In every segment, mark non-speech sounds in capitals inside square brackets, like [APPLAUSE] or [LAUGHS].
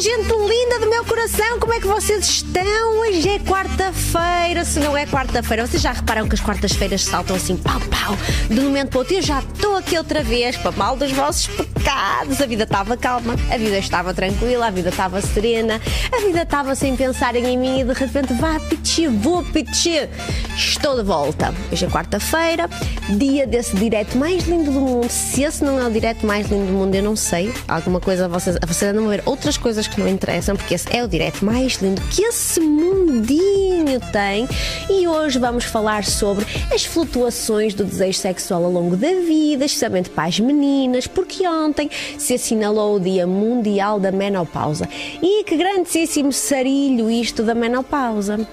Gente linda do meu coração, como é que vocês estão? Hoje é quarta-feira, se não é quarta-feira, vocês já reparam que as quartas-feiras saltam assim, pau, pau, de um momento para outro. Eu já estou aqui outra vez, para mal dos vossos pecados. A vida estava calma, a vida estava tranquila, a vida estava serena, a vida estava sem pensarem em mim e de repente, vá, pichi, vou, pichi. Estou de volta. Hoje é quarta-feira, dia desse direto mais lindo do mundo. Se esse não é o direto mais lindo do mundo, eu não sei. Alguma coisa, vocês, vocês andam a ver outras coisas que não interessam, porque esse é o direto mais lindo que esse mundinho tem. E hoje vamos falar sobre as flutuações do desejo sexual ao longo da vida, especialmente para as meninas, porque ontem se assinalou o Dia Mundial da Menopausa. E que grandíssimo sarilho isto da menopausa.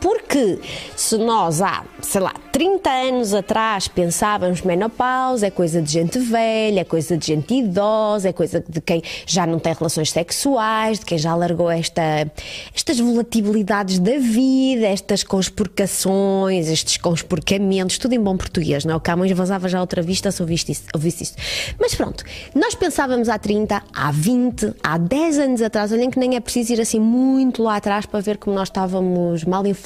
Porque se nós há, sei lá, 30 anos atrás pensávamos menopausa é coisa de gente velha, é coisa de gente idosa, é coisa de quem já não tem relações sexuais, de quem já largou esta, estas volatilidades da vida, estas conspurcações, estes conspurcamentos, tudo em bom português, não é? O Camões vazava já outra vista se ouviste isso, isso. Mas pronto, nós pensávamos há 30, há 20, há 10 anos atrás, olhem que nem é preciso ir assim muito lá atrás para ver como nós estávamos mal informados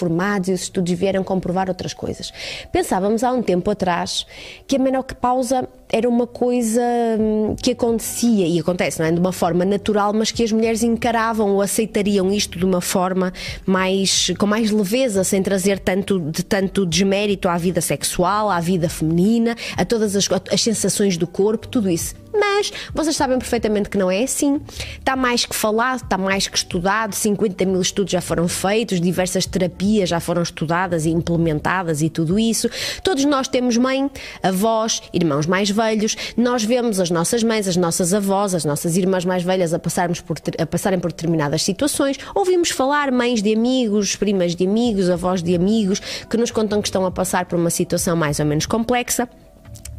e os estudos vieram comprovar outras coisas. Pensávamos há um tempo atrás que a menopausa era uma coisa hum, que acontecia e acontece, não é? De uma forma natural, mas que as mulheres encaravam ou aceitariam isto de uma forma mais com mais leveza, sem trazer tanto de tanto desmérito à vida sexual, à vida feminina, a todas as, as sensações do corpo, tudo isso. Mas vocês sabem perfeitamente que não é assim. Está mais que falado, está mais que estudado, 50 mil estudos já foram feitos, diversas terapias já foram estudadas e implementadas e tudo isso. Todos nós temos mãe, avós, irmãos mais velhos, nós vemos as nossas mães, as nossas avós, as nossas irmãs mais velhas a, passarmos por, a passarem por determinadas situações, ouvimos falar mães de amigos, primas de amigos, avós de amigos que nos contam que estão a passar por uma situação mais ou menos complexa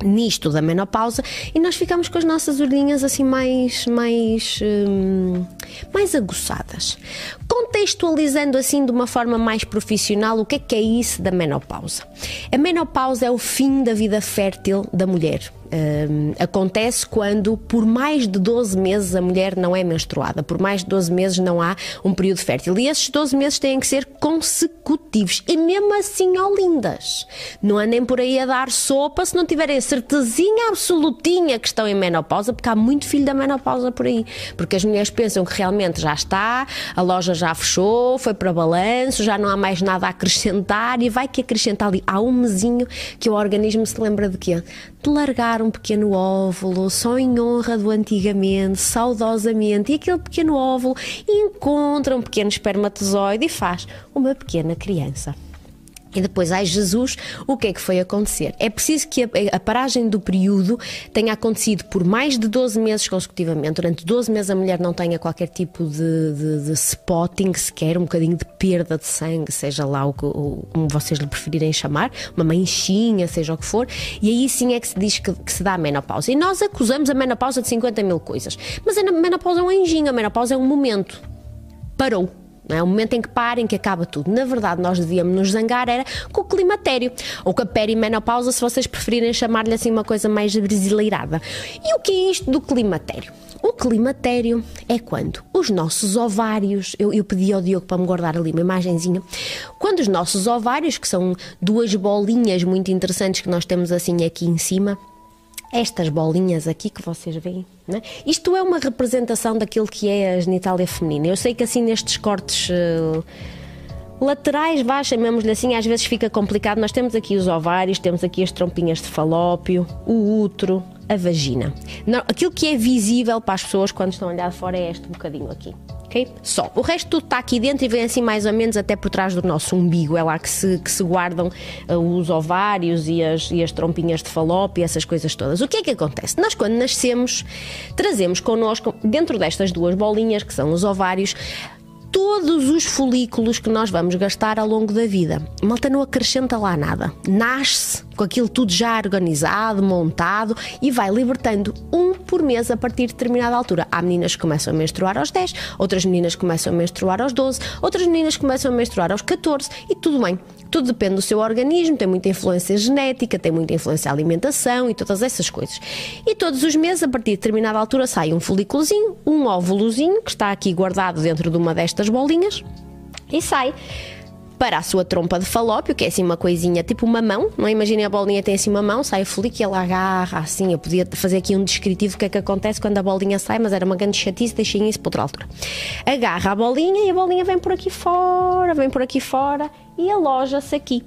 nisto da menopausa e nós ficamos com as nossas orelhinhas assim mais mais hum, mais aguçadas contextualizando assim de uma forma mais profissional o que é que é isso da menopausa a menopausa é o fim da vida fértil da mulher um, acontece quando por mais de 12 meses a mulher não é menstruada, por mais de 12 meses não há um período fértil. E esses 12 meses têm que ser consecutivos. E mesmo assim, ó lindas, não andem por aí a dar sopa se não tiverem certezinha absolutinha que estão em menopausa, porque há muito filho da menopausa por aí. Porque as mulheres pensam que realmente já está, a loja já fechou, foi para balanço, já não há mais nada a acrescentar e vai que acrescentar ali. Há um mesinho que o organismo se lembra de quê? De largar um pequeno óvulo, só em honra do antigamente, saudosamente, e aquele pequeno óvulo encontra um pequeno espermatozoide e faz uma pequena criança. E depois, ai Jesus, o que é que foi acontecer? É preciso que a, a, paragem do período tenha acontecido por mais de 12 meses consecutivamente. Durante 12 meses a mulher não tenha qualquer tipo de, de, de spotting sequer, um bocadinho de perda de sangue, seja lá o, o, como vocês lhe preferirem chamar, uma manchinha, seja o que for, e aí sim é que se diz que, que se dá a menopausa. E nós acusamos a menopausa de 50 mil coisas. Mas a menopausa é um anjinho, a menopausa é um momento. Parou não é? O momento em que para, em que acaba tudo. Na verdade, nós devíamos nos zangar era com o climatério, ou com a perimenopausa, se vocês preferirem chamar-lhe assim uma coisa mais brasileirada. E o que é isto do climatério? O climatério é quando os nossos ovários, eu, eu pedi ao Diogo para me guardar ali uma imagenzinha, quando os nossos ovários, que são duas bolinhas muito interessantes que nós temos assim aqui em cima, estas bolinhas aqui que vocês veem, né? isto é uma representação daquilo que é a genitália feminina. Eu sei que assim nestes cortes uh, laterais, vá, chamemos-lhe assim, às vezes fica complicado. Nós temos aqui os ovários, temos aqui as trompinhas de falópio, o útero, a vagina. Não, aquilo que é visível para as pessoas quando estão a olhar fora é este bocadinho aqui ok? Só. O resto tudo está aqui dentro e vem assim mais ou menos até por trás do nosso umbigo. É lá que se, que se guardam uh, os ovários e as, e as trompinhas de falópio e essas coisas todas. O que é que acontece? Nós, quando nascemos, trazemos connosco, dentro destas duas bolinhas, que são os ovários, todos os folículos que nós vamos gastar ao longo da vida. Malta não acrescenta lá nada. Nasce com aquilo tudo já organizado, montado e vai libertando um por mês a partir de determinada altura. Há meninas que começam a menstruar aos 10, outras meninas começam a menstruar aos 12, outras meninas começam a menstruar aos 14 e tudo bem. Tudo depende do seu organismo, tem muita influência genética, tem muita influência alimentação e todas essas coisas. E todos os meses, a partir de determinada altura, sai um folículozinho, um óvulozinho, que está aqui guardado dentro de uma destas bolinhas, e sai para a sua trompa de falópio, que é assim uma coisinha tipo uma mão, não é? imaginem a bolinha tem assim uma mão, sai o folículo e ela agarra assim. Eu podia fazer aqui um descritivo do que é que acontece quando a bolinha sai, mas era uma grande chatice, deixei isso para outra altura. Agarra a bolinha e a bolinha vem por aqui fora, vem por aqui fora e aloja-se aqui.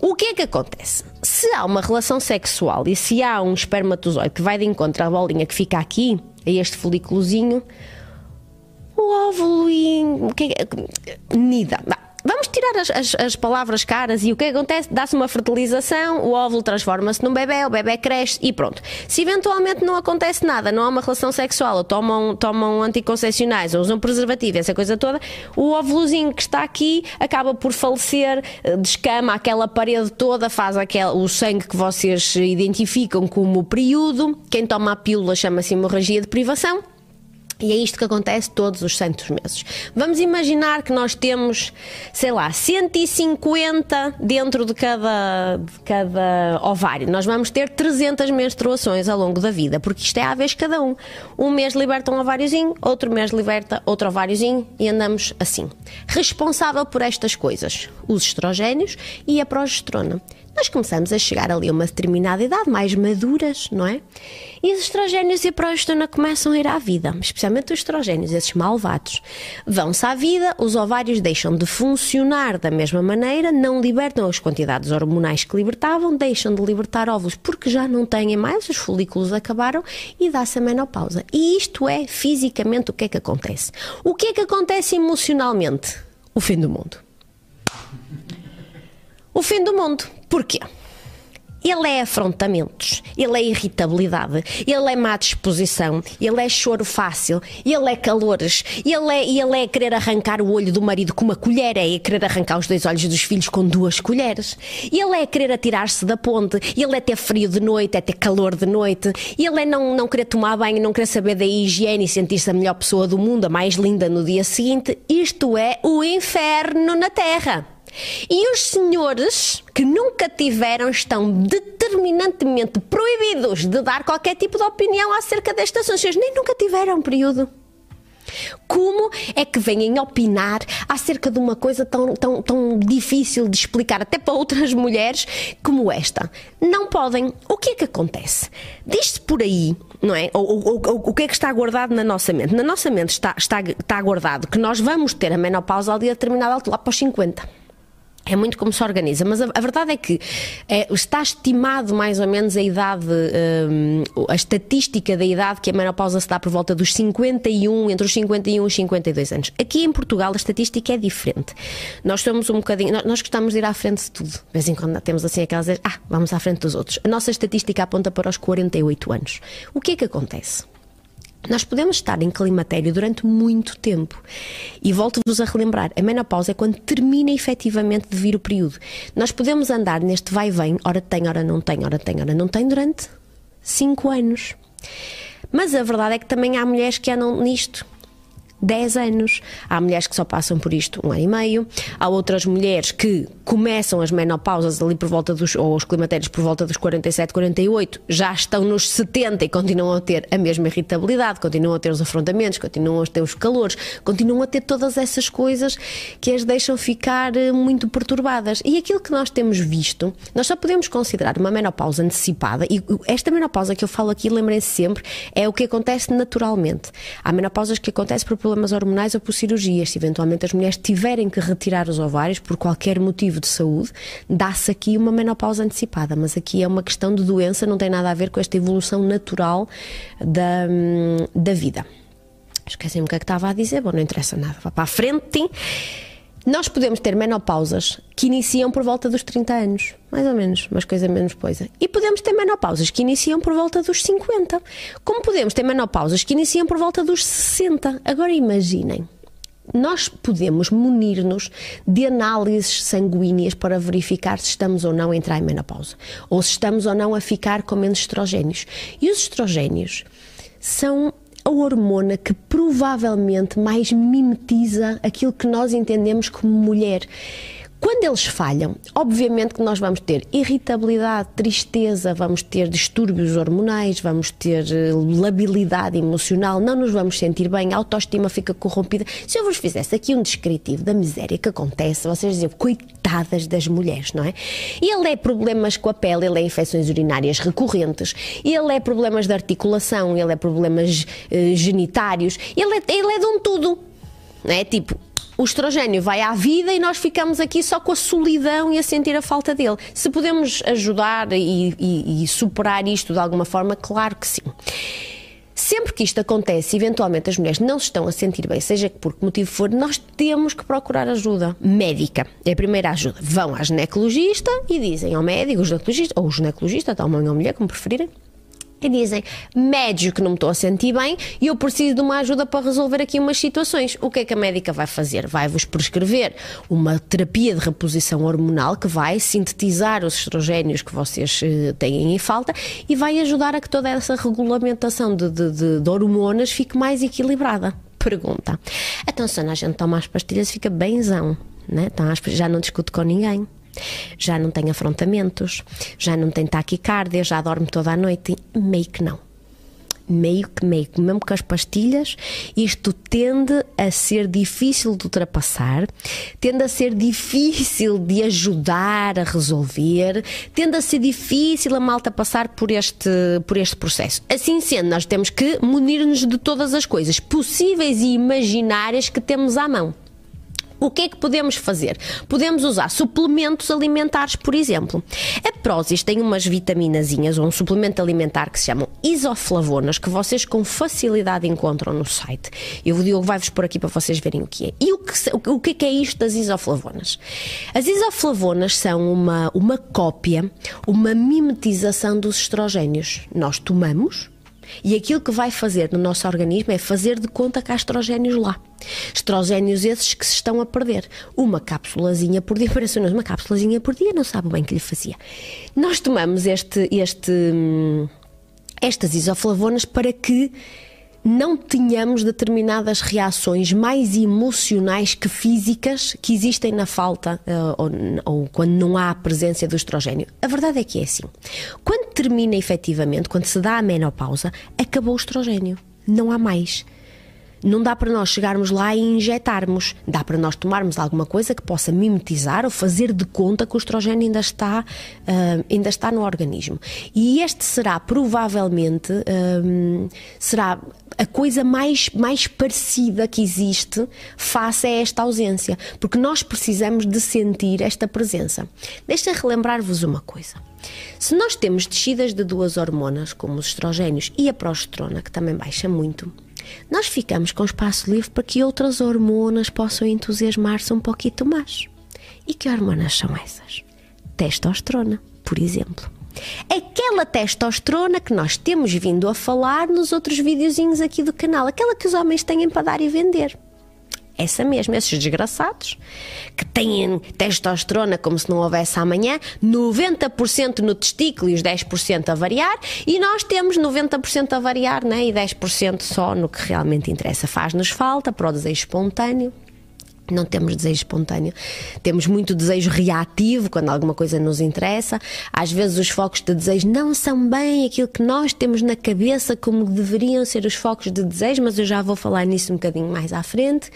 O que é que acontece? Se há uma relação sexual e se há um espermatozoide que vai de encontro à bolinha que fica aqui, a este folículozinho, o óvulo e. Que é? Nida. Vamos tirar as, as, as, palavras caras e o que acontece? Dá-se uma fertilização, o óvulo transforma-se num bebê, o bebê cresce e pronto. Se eventualmente não acontece nada, não há uma relação sexual, ou tomam, tomam anticoncepcionais, ou usam preservativo, essa coisa toda, o óvulozinho que está aqui acaba por falecer, eh, descama aquela parede toda, faz aquele, o sangue que vocês identificam como período. Quem toma a pílula chama-se hemorragia de privação. E é isto que acontece todos os santos meses. Vamos imaginar que nós temos, sei lá, 150 dentro de cada, de cada ovário. Nós vamos ter 300 menstruações ao longo da vida, porque isto é à vez cada um. Um mês liberta um ováriozinho, outro mês liberta outro ováriozinho e andamos assim. Responsável por estas coisas, os estrogénios e a progesterona nós começamos a chegar ali a uma determinada idade, mais maduras, não é? E os estrogénios e a progesterona começam a ir à vida, especialmente os estrogénios, esses malvados. Vão-se à vida, os ovários deixam de funcionar da mesma maneira, não libertam as quantidades hormonais que libertavam, deixam de libertar óvulos porque já não têm mais, os folículos acabaram e dá-se a menopausa. E isto é fisicamente o que é que acontece. O que é que acontece emocionalmente? O fim do mundo. O fim do mundo. Porquê? Ele é afrontamentos, ele é irritabilidade, ele é má disposição, ele é choro fácil, ele é calores, ele é, ele é querer arrancar o olho do marido com uma colher, é querer arrancar os dois olhos dos filhos com duas colheres, ele é querer atirar-se da ponte, ele é ter frio de noite, é ter calor de noite, ele é não, não querer tomar banho, não querer saber da higiene e sentir-se a melhor pessoa do mundo, a mais linda no dia seguinte. Isto é o inferno na Terra. E os senhores que nunca tiveram estão determinantemente proibidos de dar qualquer tipo de opinião acerca destas assunto. nem nunca tiveram período. Como é que vêm opinar acerca de uma coisa tão, tão, tão difícil de explicar até para outras mulheres como esta? Não podem. O que é que acontece? Diz-se por aí, não é? O, o, o, o que é que está guardado na nossa mente? Na nossa mente está, está, está guardado que nós vamos ter a menopausa ao dia determinado, lá para os 50. É muito como se organiza, mas a, a verdade é que é, está estimado mais ou menos a idade, um, a estatística da idade que a menopausa se dá por volta dos 51, entre os 51 e os 52 anos. Aqui em Portugal a estatística é diferente. Nós somos um bocadinho, nós, nós gostamos de ir à frente de tudo. De vez em quando temos assim aquelas, ah, vamos à frente dos outros. A nossa estatística aponta para os 48 anos. O que é que acontece? Nós podemos estar em climatério durante muito tempo. E volto-vos a relembrar: a menopausa é quando termina efetivamente de vir o período. Nós podemos andar neste vai-vem, ora tem, ora não tem, ora tem, ora não tem, durante 5 anos. Mas a verdade é que também há mulheres que andam nisto 10 anos. Há mulheres que só passam por isto um ano e meio. Há outras mulheres que começam as menopausas ali por volta dos, ou os climatérios por volta dos 47, 48, já estão nos 70 e continuam a ter a mesma irritabilidade, continuam a ter os afrontamentos, continuam a ter os calores, continuam a ter todas essas coisas que as deixam ficar eh, muito perturbadas. E aquilo que nós temos visto, nós só podemos considerar uma menopausa antecipada, e esta menopausa que eu falo aqui, lembrem-se sempre, é o que acontece naturalmente. Há menopausas que acontecem por problemas hormonais ou por cirurgias. Se eventualmente as mulheres tiverem que retirar os ovários por qualquer motivo de saúde, dá-se aqui uma menopausa antecipada. Mas aqui é uma questão de doença, não tem nada a ver com esta evolução natural da, hum, da vida. Esqueci-me o que é que estava a dizer, bom, não interessa nada. Vá para a frente. Nós podemos ter menopausas que iniciam por volta dos 30 anos, mais ou menos, mas coisa menos coisa. E podemos ter menopausas que iniciam por volta dos 50. Como podemos ter menopausas que iniciam por volta dos 60. Agora imaginem nós podemos munir-nos de análises sanguíneas para verificar se estamos ou não a entrar em menopausa ou se estamos ou não a ficar com menos estrogénios. E os estrogénios são a hormona que provavelmente mais mimetiza aquilo que nós entendemos como mulher. Quando eles falham, obviamente que nós vamos ter irritabilidade, tristeza, vamos ter distúrbios hormonais, vamos ter eh, labilidade emocional, não nos vamos sentir bem, a autoestima fica corrompida. Se eu vos fizesse aqui um descritivo da miséria que acontece, vocês diziam, coitadas das mulheres, não é? Ele é problemas com a pele, ele é infecções urinárias recorrentes, ele é problemas de articulação, ele é problemas eh, genitários, ele é, ele é de um tudo. Não é? Tipo, o estrogênio vai à vida e nós ficamos aqui só com a solidão e a sentir a falta dele. Se podemos ajudar e, e, e superar isto de alguma forma, claro que sim. Sempre que isto acontece, eventualmente as mulheres não se estão a sentir bem, seja por que motivo for, nós temos que procurar ajuda médica. É a primeira ajuda. Vão à ginecologista e dizem ao médico, o ginecologista, ou ginecologista, tal homem ou mulher, como preferirem, e dizem médico que não me estou a sentir bem e eu preciso de uma ajuda para resolver aqui umas situações. O que é que a médica vai fazer? Vai-vos prescrever uma terapia de reposição hormonal que vai sintetizar os estrogénios que vocês uh, têm em falta e vai ajudar a que toda essa regulamentação de, de, de, de hormonas fique mais equilibrada. Pergunta. Então, se a gente toma as pastilhas, fica benzão, né? Então, já não discute com ninguém já não tem afrontamentos, já não tem taquicardia, já dorme toda a noite. Meio que não. Meio que, meio que, mesmo com as pastilhas, isto tende a ser difícil de ultrapassar, tende a ser difícil de ajudar a resolver, tende a ser difícil a malta passar por este, por este processo. Assim sendo, nós temos que munir-nos de todas as coisas possíveis e imaginárias que temos à mão. O que é que podemos fazer? Podemos usar suplementos alimentares, por exemplo. A Prozis tem umas vitaminazinhas ou um suplemento alimentar que se chamam isoflavonas, que vocês com facilidade encontram no site. Eu o Diogo vai-vos pôr aqui para vocês verem o que é. E o que, o que é isto das isoflavonas? As isoflavonas são uma, uma cópia, uma mimetização dos estrogénios. Nós tomamos e aquilo que vai fazer no nosso organismo é fazer de conta que há estrogénios lá. Estrogénios esses que se estão a perder. Uma cápsulazinha por dia, [LAUGHS] parece uma cápsulazinha por dia, não sabe bem que lhe fazia. Nós tomamos este, este, hum, estas isoflavonas para que não tenhamos determinadas reações mais emocionais que físicas que existem na falta uh, ou, ou, quando não há a presença do estrogênio. A verdade é que é assim. Quando termina efetivamente, quando se dá a menopausa, acabou o estrogênio. Não há mais. Não dá para nós chegarmos lá e injetarmos. Dá para nós tomarmos alguma coisa que possa mimetizar ou fazer de conta que o estrogênio ainda está, uh, ainda está no organismo. E este será provavelmente uh, será a coisa mais, mais parecida que existe face a esta ausência, porque nós precisamos de sentir esta presença. Deixa relembrar-vos uma coisa. Se nós temos descidas de duas hormonas, como os estrogénios e a progesterona, que também baixa muito, nós ficamos com espaço livre para que outras hormonas possam entusiasmar-se um pouquinho mais. E que hormonas são essas? Testosterona, por exemplo. Aquela testosterona que nós temos vindo a falar nos outros videozinhos aqui do canal, aquela que os homens têm para dar e vender. Essa mesmo, esses desgraçados que têm testosterona como se não houvesse amanhã, 90% no testículo e os 10% a variar, e nós temos 90% a variar né? e 10% só no que realmente interessa. Faz-nos falta para o desejo espontâneo. Não temos desejo espontâneo, temos muito desejo reativo quando alguma coisa nos interessa. Às vezes, os focos de desejo não são bem aquilo que nós temos na cabeça como deveriam ser os focos de desejo, mas eu já vou falar nisso um bocadinho mais à frente.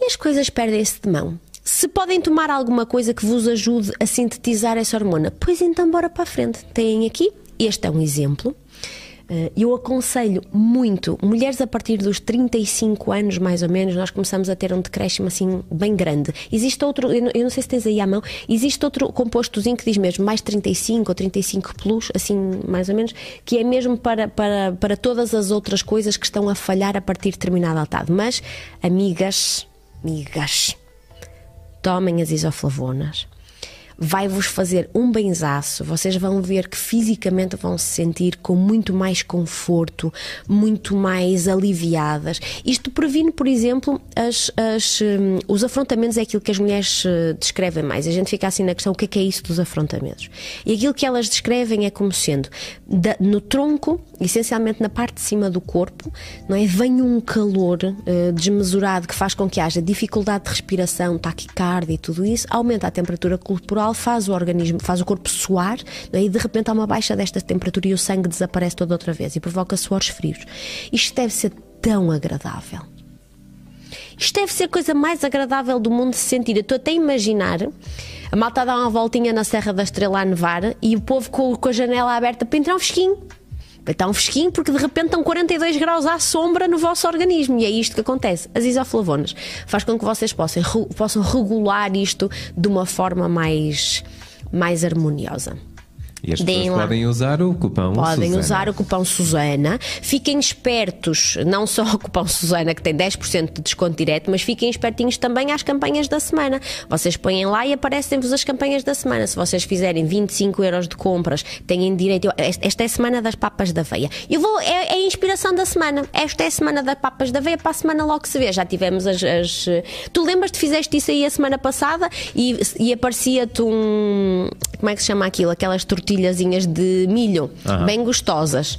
E as coisas perdem-se de mão. Se podem tomar alguma coisa que vos ajude a sintetizar essa hormona, pois então bora para a frente. Têm aqui, este é um exemplo. Eh, eu aconselho muito, mulheres a partir dos 35 anos, mais ou menos, nós começamos a ter um decréscimo assim bem grande. Existe outro, eu não sei se tens aí à mão, existe outro compostozinho que diz mesmo mais 35 ou 35 plus, assim mais ou menos, que é mesmo para, para, para todas as outras coisas que estão a falhar a partir de determinada altura. Mas, amigas, amigas, tomem as isoflavonas vai-vos fazer um benzaço. Vocês vão ver que fisicamente vão se sentir com muito mais conforto, muito mais aliviadas. Isto previne, por exemplo, as, as, um, os afrontamentos é aquilo que as mulheres uh, descrevem mais. A gente fica assim na questão: o que é, que é isso dos afrontamentos? E aquilo que elas descrevem é como sendo da, no tronco, essencialmente na parte de cima do corpo, não é? Vem um calor uh, desmesurado que faz com que haja dificuldade de respiração, taquicardia e tudo isso, aumenta a temperatura corporal, faz o organismo, faz o corpo suar e de repente há uma baixa desta temperatura e o sangue desaparece toda outra vez e provoca suores frios. Isto deve ser tão agradável. Isto deve ser a coisa mais agradável do mundo de se sentir. Eu estou até a imaginar a malta dar uma voltinha na Serra da Estrela a nevar e o povo com, com a janela aberta para entrar um fresquinho. Estar um fresquinho porque de repente estão 42 graus à sombra no vosso organismo e é isto que acontece. As isoflavonas faz com que vocês possam, possam regular isto de uma forma mais, mais harmoniosa. E as pessoas podem usar o cupom Podem Susana. usar o cupom Susana. Fiquem espertos, não só o cupom Susana, que tem 10% de desconto direto, mas fiquem espertinhos também às campanhas da semana. Vocês põem lá e aparecem-vos as campanhas da semana. Se vocês fizerem 25 euros de compras, têm direito. Esta é a semana das papas da veia. Eu vou, é, é a inspiração da semana. Esta é a semana das papas da veia, para a semana logo se vê. Já tivemos as. as... Tu lembras-te, fizeste isso aí a semana passada e, e aparecia-te um. Como é que se chama aquilo? Aquelas tortilhas tortilhazinhas de milho, uhum. bem gostosas.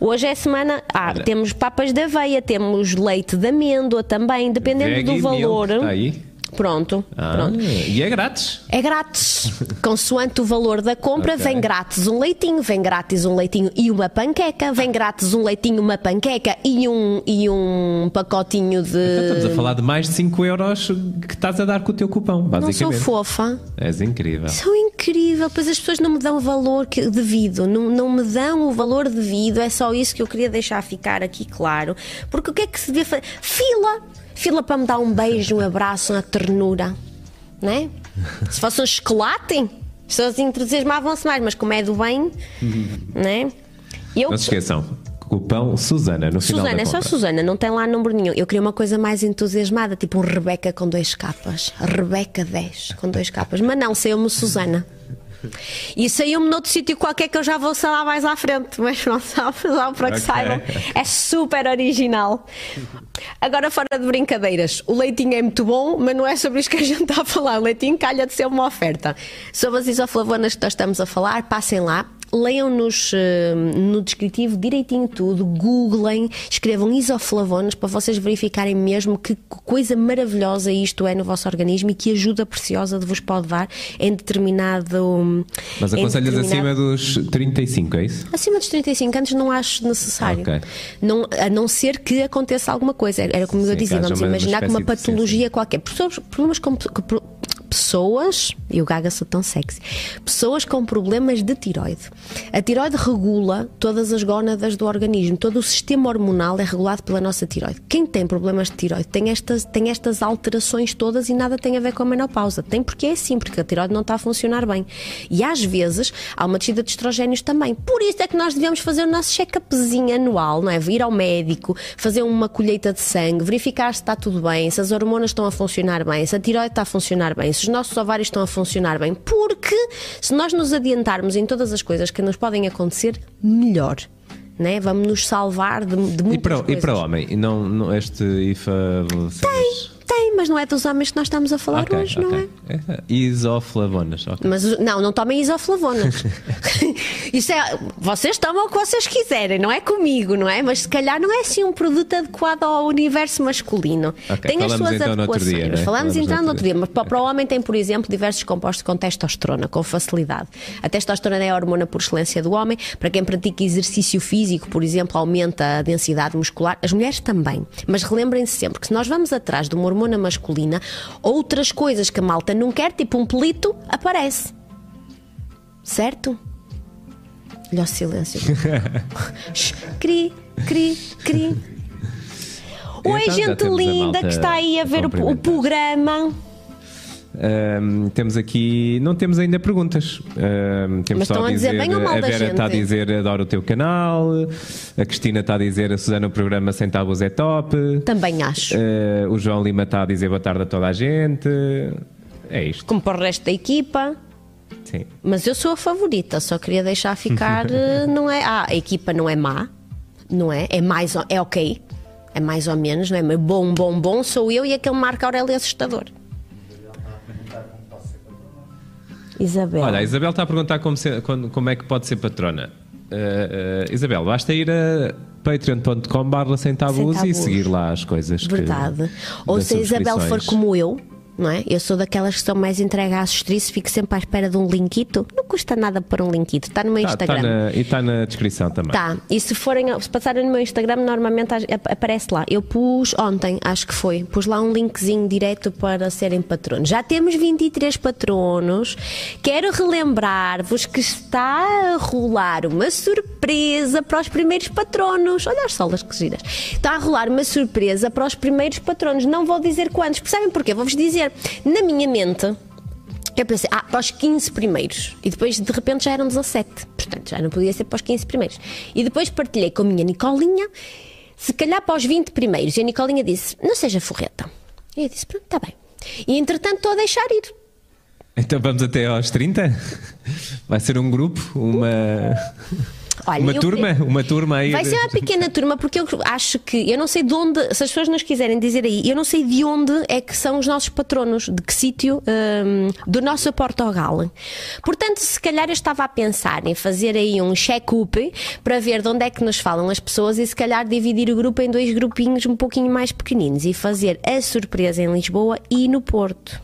Hoje é semana. Ah, temos papas de aveia, temos leite de amêndoa também, dependendo do valor. Milk, tá aí. Pronto, ah, pronto. E é grátis? É grátis. [LAUGHS] Consoante o valor da compra, okay. vem grátis um leitinho, vem grátis um leitinho e uma panqueca, vem grátis um leitinho, uma panqueca e um, e um pacotinho de. Então estamos a falar de mais de 5 euros que estás a dar com o teu cupão, basicamente. Não sou fofa. És incrível. Sou incrível, pois as pessoas não me dão o valor devido, não, não me dão o valor devido, é só isso que eu queria deixar ficar aqui claro. Porque o que é que se fazer? Fila! Fila para me dar um beijo, um abraço, uma ternura. Né? Se fosse um chocolate, as pessoas entusiasmavam-se mais, mas como é do bem, né? Eu... Não se esqueçam, cupão Susana no final Susana, é só Susana, não tem lá número nenhum. Eu queria uma coisa mais entusiasmada, tipo um Rebeca com dois capas. Rebeca 10 com dois capas. Mas não, saiu-me Susana. E saiu-me noutro sítio qualquer que eu já vou falar mais à frente, mas pronto, só para que okay. saibam, é super original. Agora, fora de brincadeiras, o leitinho é muito bom, mas não é sobre isso que a gente está a falar. O leitinho calha de ser uma oferta. Sobre as isoflavonas que nós estamos a falar, passem lá leiam-nos uh, no descritivo direitinho tudo, googlem, escrevam isoflavonas para vocês verificarem mesmo que coisa maravilhosa isto é no vosso organismo e que ajuda preciosa de vos pode dar em determinado. Mas aconselhas determinado... acima dos 35, é isso? Acima dos 35 anos não acho necessário. Okay. Não, a não ser que aconteça alguma coisa. Era como Sim, eu dizia, vamos imaginar que uma patologia qualquer. Problemas como pessoas, e o gaga sou tão sexy, pessoas com problemas de tiroide. A tiroide regula todas as gónadas do organismo, todo o sistema hormonal é regulado pela nossa tiroide. Quem tem problemas de tiroide tem estas, tem estas alterações todas e nada tem a ver com a menopausa. Tem porque é assim, porque a tiroide não está a funcionar bem. E às vezes há uma descida de estrogénios também. Por isso é que nós devemos fazer o nosso check-upzinho anual, não é? Ir ao médico, fazer uma colheita de sangue, verificar se está tudo bem, se as hormonas estão a funcionar bem, se a tiroide está a funcionar bem, se os nossos ovários estão a funcionar bem, porque se nós nos adiantarmos em todas as coisas que nos podem acontecer, melhor. Né? Vamos nos salvar de, de muitas e para, coisas. E para homem? E não, não este IFA. Vocês... Tem, tem, mas não é dos homens que nós estamos a falar okay, hoje, okay. não é? é isoflavonas, ok. Mas não, não tomem isoflavonas. [LAUGHS] [LAUGHS] Isso é. Vocês tomam o que vocês quiserem, não é comigo, não é? Mas se calhar não é assim um produto adequado ao universo masculino. Okay, tem as suas então adequações. Dia, né? Falamos, então no outro dia. Mas para o homem tem, por exemplo, diversos compostos com testosterona, com facilidade. A testosterona é a hormona por excelência do homem. Para quem pratica exercício físico, por exemplo, aumenta a densidade muscular. As mulheres também. Mas relembrem-se sempre que se nós vamos atrás de uma hormona hormona masculina, outras coisas que a malta não quer, tipo um pelito, aparece. Certo? Olha o silêncio. [LAUGHS] cri, cri, cri. Oi, então, gente linda que está aí a ver o, o programa. Um, temos aqui, não temos ainda perguntas. Um, temos Mas só estão a dizer, dizer bem ou mal A Vera está a dizer adoro o teu canal. A Cristina está a dizer a Susana o programa sem tabus é top. Também acho. Uh, o João Lima está a dizer boa tarde a toda a gente. É isto. Como para o resto da equipa. Sim. Mas eu sou a favorita, só queria deixar ficar. [LAUGHS] eh, não é, ah, a equipa não é má, não é? É mais. É ok. É mais ou menos, não é? Mas bom, bom, bom sou eu e aquele Marco Aurélio assustador. Isabel. Olha, a Isabel está a perguntar como, se- como é que pode ser patrona. Uh, uh, Isabel, basta ir a patreon.com barra sem tabus e seguir lá as coisas. que- Verdade. Ou das se a Isabel for como eu, não é? Eu sou daquelas que são mais entregue à justiça, fico sempre à espera de um linkito. Não custa nada pôr um linkito, está no meu Tá, tá Instagram. na- e está na descrição também. Tá, e se forem, se passarem no meu Instagram, normalmente ap- aparece lá. Eu pus ontem, acho que foi, pus lá um linkzinho direto para serem patronos. Já temos 23 patronos. Quero relembrar-vos que está a rolar uma surpresa para os primeiros patronos. Olha as solas que giras. Está a rolar uma surpresa para os primeiros patronos. Não vou dizer quantos, percebem porquê? Vou-vos dizer. Na minha mente, eu pensei, ah, para os 15 primeiros. E depois, de repente, já eram 17. Portanto, já não podia ser para os 15 primeiros. E depois partilhei com a minha Nicolinha, se calhar para os 20 primeiros. E a Nicolinha disse, não seja forreta. E eu disse, pronto, está bem. E entretanto, estou a deixar ir. Então vamos até aos 30? Vai ser um grupo? Uma, Olha, uma eu- turma? Uma turma aí? Vai de- ser uma pequena turma, porque eu acho que, eu não sei de onde, se as pessoas nos quiserem dizer aí, eu não sei de onde é que são os nossos patronos, de que sítio hum, do nosso Portugal. Portanto, se calhar eu estava a pensar em fazer aí um check-up para ver de onde é que nos falam as pessoas e se calhar dividir o grupo em dois grupinhos um pouquinho mais pequeninos e fazer a surpresa em Lisboa e no Porto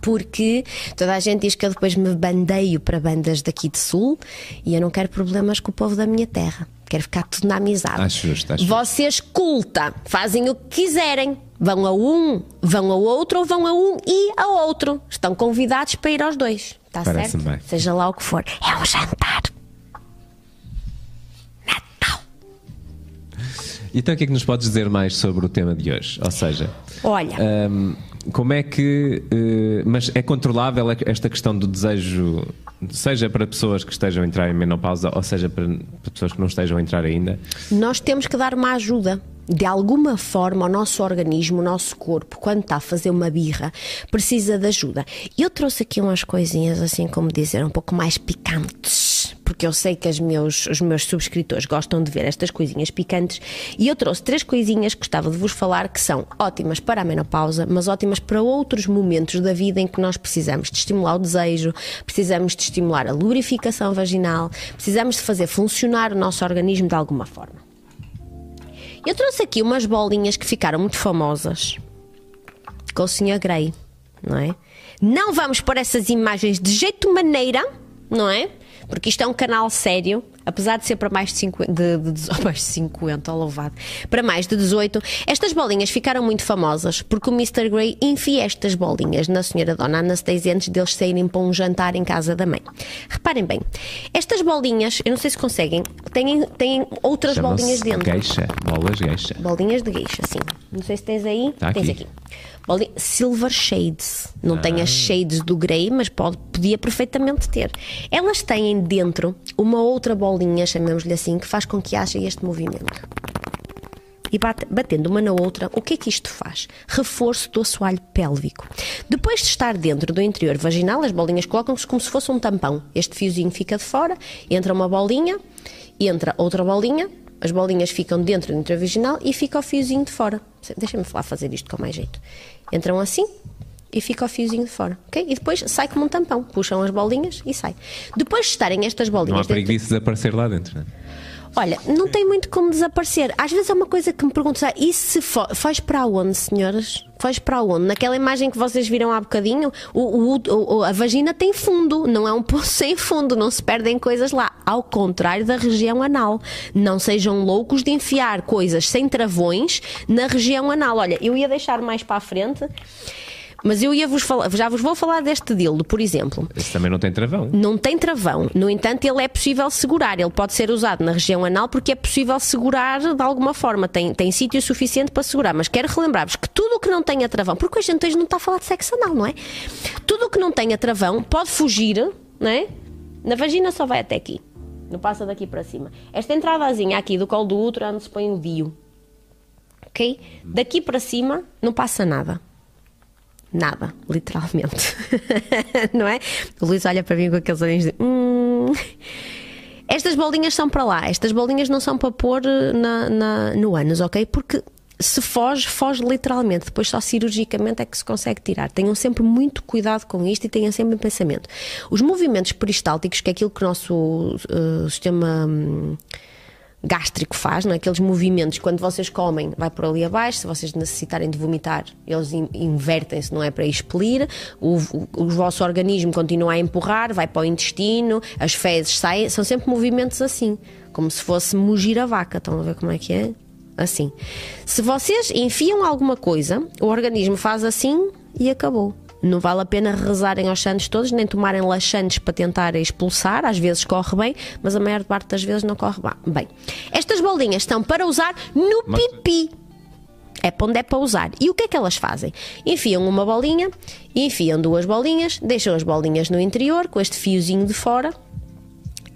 porque toda a gente diz que eu depois me bandeio para bandas daqui de Sul e eu não quero problemas com o povo da minha terra. Quero ficar tudo na amizade. Acho justo, acho Vocês culta, fazem o que quiserem. Vão a um, vão ao outro ou vão a um e a outro. Estão convidados para ir aos dois. Está certo? Bem. Seja lá o que for. É um jantar. Então o que é que nos podes dizer mais sobre o tema de hoje? Ou seja, Olha. hum, como é que. eh, mas é controlável esta questão do desejo, seja para pessoas que estejam a entrar em menopausa, ou seja para, para pessoas que não estejam a entrar ainda? nós temos que dar uma ajuda. De alguma forma, o nosso organismo, o nosso corpo, quando está a fazer uma birra, precisa de ajuda. Eu trouxe aqui umas coisinhas, assim como dizer, um pouco mais picantes, porque eu sei que as meus, os meus subscritores gostam de ver estas coisinhas picantes. E eu trouxe três coisinhas que gostava de vos falar que são ótimas para a menopausa, mas ótimas para outros momentos da vida em que nós precisamos de estimular o desejo, precisamos de estimular a lubrificação vaginal, precisamos de fazer funcionar o nosso organismo de alguma forma. Eu trouxe aqui umas bolinhas que ficaram muito famosas com o Sr. Grey, não é? Não vamos pôr essas imagens de jeito maneira, não é? Porque isto é um canal sério, apesar de ser para mais de 50, de, de, de, [LAUGHS] mais de 50 louvado, para mais de 18. Estas bolinhas ficaram muito famosas porque o Mr. Grey enfia estas bolinhas na senhora Dona Anastasia antes deles saírem para um jantar em casa da mãe. Reparem bem, estas bolinhas, eu não sei se conseguem, têm, têm outras bolinhas dentro. Geisha, bolas geisha. Bolinhas de gueixa, sim. Não sei se tens aí. Tá tens aqui. aqui. Silver Shades. Não tem as shades do Grey, mas pode, podia perfeitamente ter. Elas têm dentro uma outra bolinha, chamemos-lhe assim, que faz com que haja este movimento. E bate- batendo uma na outra, o que é que isto faz? Reforço do assoalho pélvico. Depois de estar dentro do interior vaginal, as bolinhas colocam-se como se fosse um tampão. Este fiozinho fica de fora, entra uma bolinha, entra outra bolinha, as bolinhas ficam dentro do interior vaginal e fica o fiozinho de fora. Deixa-me lá fazer isto com mais jeito. Entram assim e fica o fiozinho de fora, ok? E depois sai como um tampão. Puxam as bolinhas e sai. Depois de estarem estas Não há bolinhas perigo disso desaparecer lá dentro, não é? Olha, não tem muito como desaparecer. Às vezes é uma coisa que me pergunto, ah, e se fo faz para onde, senhoras? Faz para onde? Naquela imagem que vocês viram há bocadinho, o, o- o- a vagina tem fundo, não é um poço sem fundo, não se perdem coisas lá. Ao contrário da região anal. Não sejam loucos de enfiar coisas sem travões na região anal. Olha, eu ia deixar mais para a frente, mas eu ia vos falar, já vos vou falar deste dildo, por exemplo. Esse também não tem travão. Não tem travão. No entanto, ele é possível segurar. Ele pode ser usado na região anal porque é possível segurar de alguma forma. Tem, tem sítio suficiente para segurar. Mas quero relembrar-vos que tudo o que não tenha travão, porque hoje a gente não está a falar de sexo anal, não é? Tudo o que não tenha travão pode fugir, não é? Na vagina só vai até aqui. Não passa daqui para cima. Esta entradazinha aqui do colo do útero onde se põe o dio. Ok? Daqui para cima não passa nada. Nada, literalmente. [LAUGHS] não é? O Luís olha para mim com aqueles olhinhos de. Hum. Estas bolinhas são para lá, estas bolinhas não são para pôr na, na, no ânus, ok? Porque se foge, foge literalmente. Depois só cirurgicamente é que se consegue tirar. Tenham sempre muito cuidado com isto e tenham sempre em pensamento. Os movimentos peristálticos, que é aquilo que o nosso uh, sistema. Um, gástrico faz, não é? aqueles movimentos, quando vocês comem, vai por ali abaixo, se vocês necessitarem de vomitar, eles invertem-se, não é para expelir, o, o, o, vosso organismo continua a empurrar, vai para o intestino, as fezes saem, são sempre movimentos assim, como se fosse mugir a vaca, estão a ver como é que é? Assim. Se vocês enfiam alguma coisa, o organismo faz assim e acabou. Não vale a pena rezarem aos santos todos, nem tomarem laxantes para tentar expulsar. Às vezes corre bem, mas a maior parte das vezes não corre bem. Estas bolinhas estão para usar no pipi. É para onde é para usar. E o que é que elas fazem? Enfiam uma bolinha, enfiam duas bolinhas, deixam as bolinhas no interior, com este fiozinho de fora,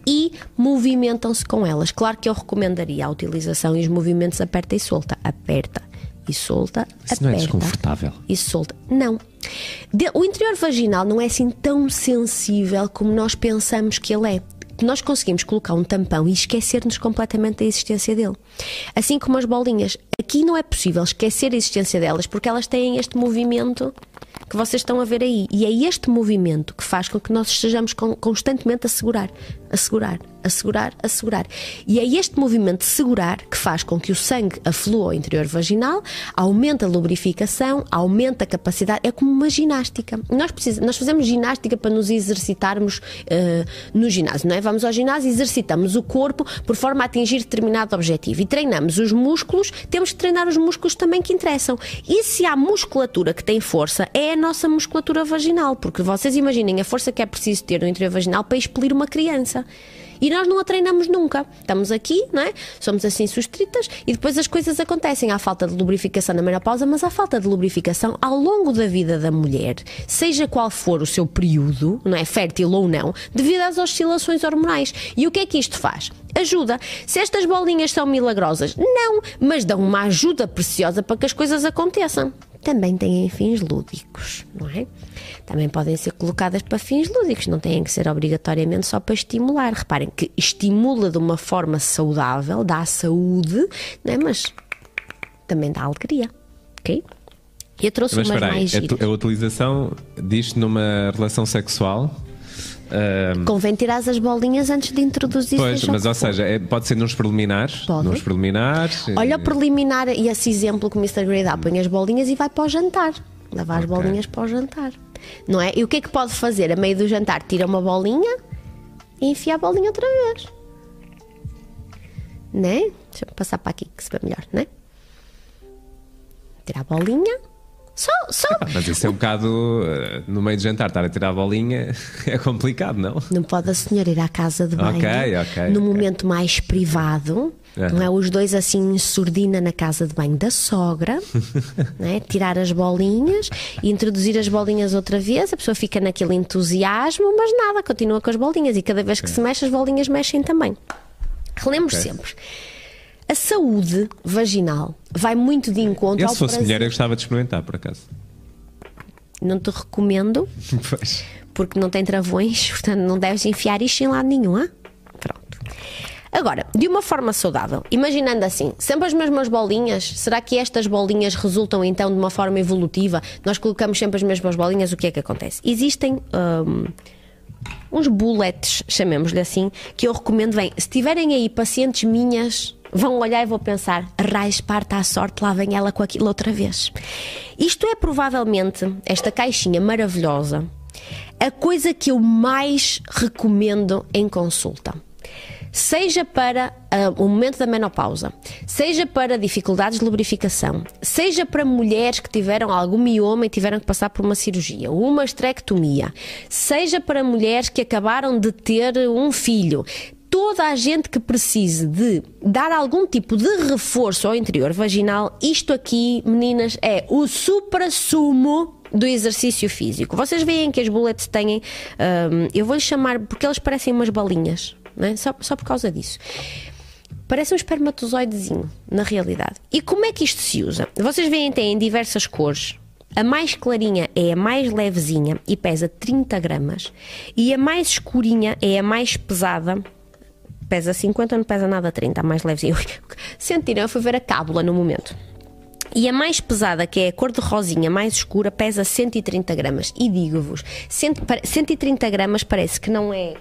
e movimentam-se com elas. Claro que eu recomendaria a utilização e os movimentos aperta e solta. Aperta e solta, Isso aperta. não é desconfortável. E solta. Não. De, o interior vaginal não é assim tão sensível como nós pensamos que ele é. Nós conseguimos colocar um tampão e esquecer-nos completamente da existência dele. Assim como as bolinhas. Aqui não é possível esquecer a existência delas porque elas têm este movimento que vocês estão a ver aí. E é este movimento que faz com que nós estejamos constantemente a segurar, a segurar, a segurar, a segurar. E é este movimento de segurar que faz com que o sangue aflua ao interior vaginal, aumenta a lubrificação, aumenta a capacidade. É como uma ginástica. Nós, precisamos, nós fazemos ginástica para nos exercitarmos uh, no ginásio, não é? Vamos ao ginásio, exercitamos o corpo por forma a atingir determinado objetivo e treinamos os músculos, temos que treinar os músculos também que interessam. E se há musculatura que tem força, é a nossa musculatura vaginal, porque vocês imaginem a força que é preciso ter no interior vaginal para expelir uma criança. E nós não a treinamos nunca. Estamos aqui, não é? Somos assim sustritas e depois as coisas acontecem. Há falta de lubrificação na menopausa, mas há falta de lubrificação ao longo da vida da mulher, seja qual for o seu período, não é? Fértil ou não, devido às oscilações hormonais. E o que é que isto faz? Ajuda. Se estas bolinhas são milagrosas, não, mas dão uma ajuda preciosa para que as coisas aconteçam também têm fins lúdicos, não é? Também podem ser colocadas para fins lúdicos, não têm que ser obrigatoriamente só para estimular. Reparem que estimula de uma forma saudável, dá saúde, não é? mas também dá alegria, ok? Eu trouxe mas, umas mais a, a utilização disto numa relação sexual um, Convém tirar as bolinhas antes de introduzir Pois, mas ou seja, é, pode ser nos preliminares. Pode. Nos preliminares. Olha o preliminar e esse exemplo que o Mr. Grey dá: põe as bolinhas e vai para o jantar. Leva as okay. bolinhas para o jantar. Não é? E o que é que pode fazer? A meio do jantar, tira uma bolinha e enfia a bolinha outra vez. Né? Deixa eu passar para aqui que se vê melhor, né? Tirar a bolinha só, só. [LAUGHS] Mas isso é um bocado. Eh, no meio de jantar, estar a tirar a bolinha [LAUGHS] é complicado, não? Não pode a senhora ir à casa de banho okay, okay, no okay. momento mais privado. Uhum. Não é os dois assim surdina na casa de banho da sogra, [LAUGHS] né? tirar as bolinhas e introduzir as bolinhas outra vez, a pessoa fica naquele entusiasmo, mas nada, continua com as bolinhas e cada vez que se mexe as bolinhas mexem também. Relembro sempre a saúde vaginal vai muito de encontro eu, ao se fosse prazer. mulher, eu gostava de experimentar, por acaso. Não te recomendo. [LAUGHS] Pois. Porque não tem travões, [LAUGHS] portanto não deves enfiar isto em lado nenhum. Hein? Pronto. Agora, de uma forma saudável, imaginando assim, sempre as mesmas bolinhas, será que estas bolinhas resultam então de uma forma evolutiva? Nós colocamos sempre as mesmas bolinhas, o que é que acontece? Existem. Hum, uns bullets, chamemos-lhe assim, que eu recomendo bem. Se tiverem aí pacientes minhas vão olhar e vão pensar: raiz parta à sorte, lá vem ela com aquilo outra vez. Isto é provavelmente, esta caixinha maravilhosa, a coisa que eu mais recomendo em consulta seja para uh, o momento da menopausa, seja para dificuldades de lubrificação, seja para mulheres que tiveram algum mioma e tiveram que passar por uma cirurgia, uma esterectomia, seja para mulheres que acabaram de ter um filho, toda a gente que precise de dar algum tipo de reforço ao interior vaginal, isto aqui, meninas, é o supra-sumo do exercício físico. Vocês veem que as bullets têm, um, eu vou-lhes chamar, porque elas parecem umas balinhas, é? só, só por causa disso. Parece um espermatozoidezinho, na realidade. E como é que isto se usa? Vocês veem, tem diversas cores. A mais clarinha é a mais levezinha e pesa 30 gramas. E a mais escurinha é a mais pesada pesa 50, não pesa nada 30, a mais levezinha. Sentiram? Eu fui ver a cábula no momento. E a mais pesada, que é a cor de rosinha mais escura, pesa 130 gramas. E digo-vos, 130 gramas parece que não é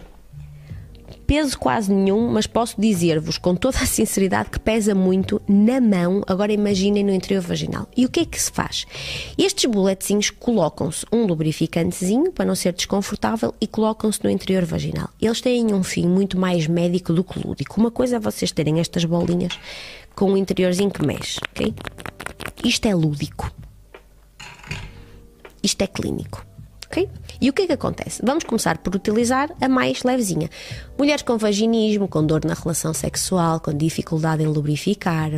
peso quase nenhum, mas posso dizer-vos com toda a sinceridade que pesa muito na mão. Agora imaginem no interior vaginal. E o que é que se faz? Estes boletezinhos colocam-se um lubrificantezinho para não ser desconfortável e colocam-se no interior vaginal. Eles têm um fim muito mais médico do que lúdico. Uma coisa é vocês terem estas bolinhas com um interiorzinho que mexe, ok? Isto é lúdico. Isto é clínico. Ok? E o que é que acontece? Vamos começar por utilizar a mais levezinha. Mulheres com vaginismo, com dor na relação sexual, com dificuldade em lubrificar,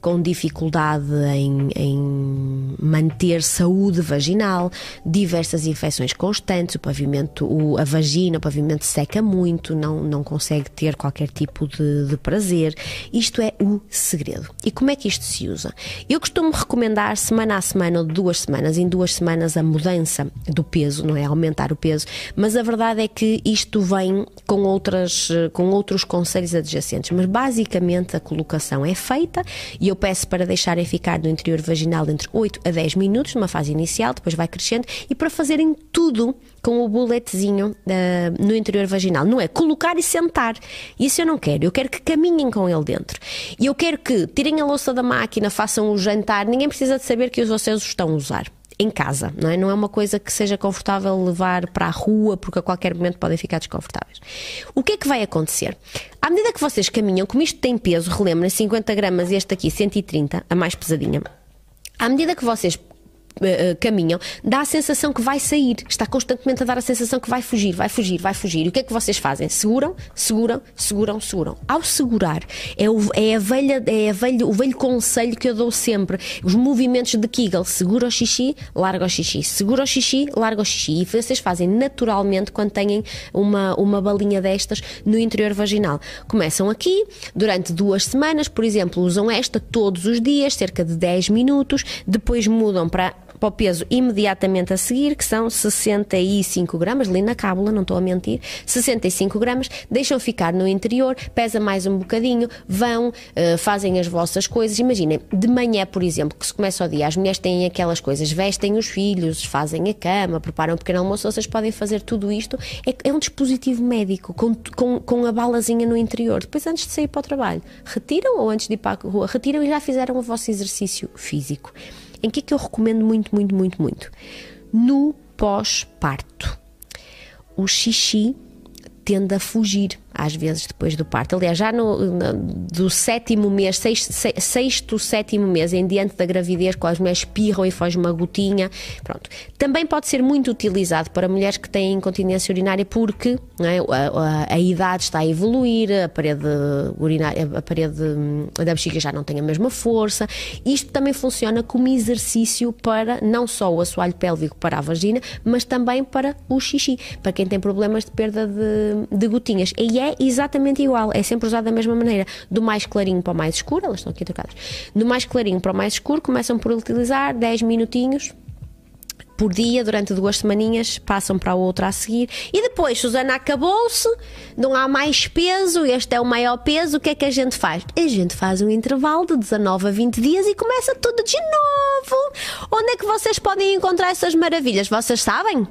com dificuldade em, em manter saúde vaginal, diversas infecções constantes, o pavimento, o, a vagina, o pavimento seca muito, não, não consegue ter qualquer tipo de, de prazer. Isto é o segredo. E como é que isto se usa? Eu costumo recomendar semana a semana ou duas semanas, em duas semanas, a mudança do peso, não é? Aumentar o peso, mas a verdade é que isto vem com outras eh, com outros conselhos adjacentes, mas basicamente a colocação é feita e eu peço para deixarem ficar no interior vaginal entre 8 a 10 minutos, numa fase inicial, depois vai crescendo, e para fazerem tudo com o boletezinho uh, no interior vaginal. Não é colocar e sentar. Isso eu não quero. Eu quero que caminhem com ele dentro. E eu quero que tirem a louça da máquina, façam o jantar. Ninguém precisa de saber que vocês estão a usar em casa, não é? Não é uma coisa que seja confortável levar para a rua, porque a qualquer momento podem ficar desconfortáveis. O que é que vai acontecer? À medida que vocês caminham, como isto tem peso, relembrem, 50 gramas, este aqui 130, a mais pesadinha. À medida que vocês uh, caminham, dá a sensação que vai sair. Está constantemente a dar a sensação que vai fugir, vai fugir, vai fugir. E o que é que vocês fazem? Seguram, seguram, seguram, seguram. Ao segurar, é, o, é, a velha, é a velha, o velho conselho que eu dou sempre. Os movimentos de Kegel. Segura o xixi, larga o xixi. Segura o xixi, larga o xixi. E vocês fazem naturalmente quando têm uma, uma balinha destas no interior vaginal. Começam aqui, durante duas semanas, por exemplo, usam esta todos os dias, cerca de 10 minutos, depois mudam para para o peso imediatamente a seguir, que são 65 gramas, ali na cábula, não estou a mentir, 65 gramas, deixam ficar no interior, pesa mais um bocadinho, vão, uh, fazem as vossas coisas. Imaginem, de manhã, por exemplo, que se começa o dia, as mulheres têm aquelas coisas, vestem os filhos, fazem a cama, preparam um pequeno almoço, vocês podem fazer tudo isto. É, é um dispositivo médico com, com, com a balazinha no interior. Depois, antes de sair para o trabalho, retiram ou antes de ir para a rua, retiram e já fizeram o vosso exercício físico. Em que é que eu recomendo muito, muito, muito, muito? No pós-parto. O xixi tende a fugir às vezes depois do parto. Aliás, já no, no do sétimo mês, sexto, sexto, sétimo mês em diante da gravidez, quando as mulheres espirram e foge uma gotinha, pronto. Também pode ser muito utilizado para mulheres que têm incontinência urinária porque é, a, a, a, idade está a evoluir, a parede urinária, a parede hum, da bexiga já não tem a mesma força. Isto também funciona como exercício para não só o assoalho pélvico para a vagina, mas também para o xixi, para quem tem problemas de perda de, de gotinhas. E é exatamente igual, é sempre usado da mesma maneira. Do mais clarinho para o mais escuro, elas estão aqui trocadas. Do mais clarinho para o mais escuro, começam por utilizar 10 minutinhos por dia durante duas semaninhas, passam para a outra a seguir. E depois, Susana acabou-se, não há mais peso, este é o maior peso, o que é que a gente faz? A gente faz um intervalo de 19 a 20 dias e começa tudo de novo. Onde é que vocês podem encontrar essas maravilhas? Vocês sabem?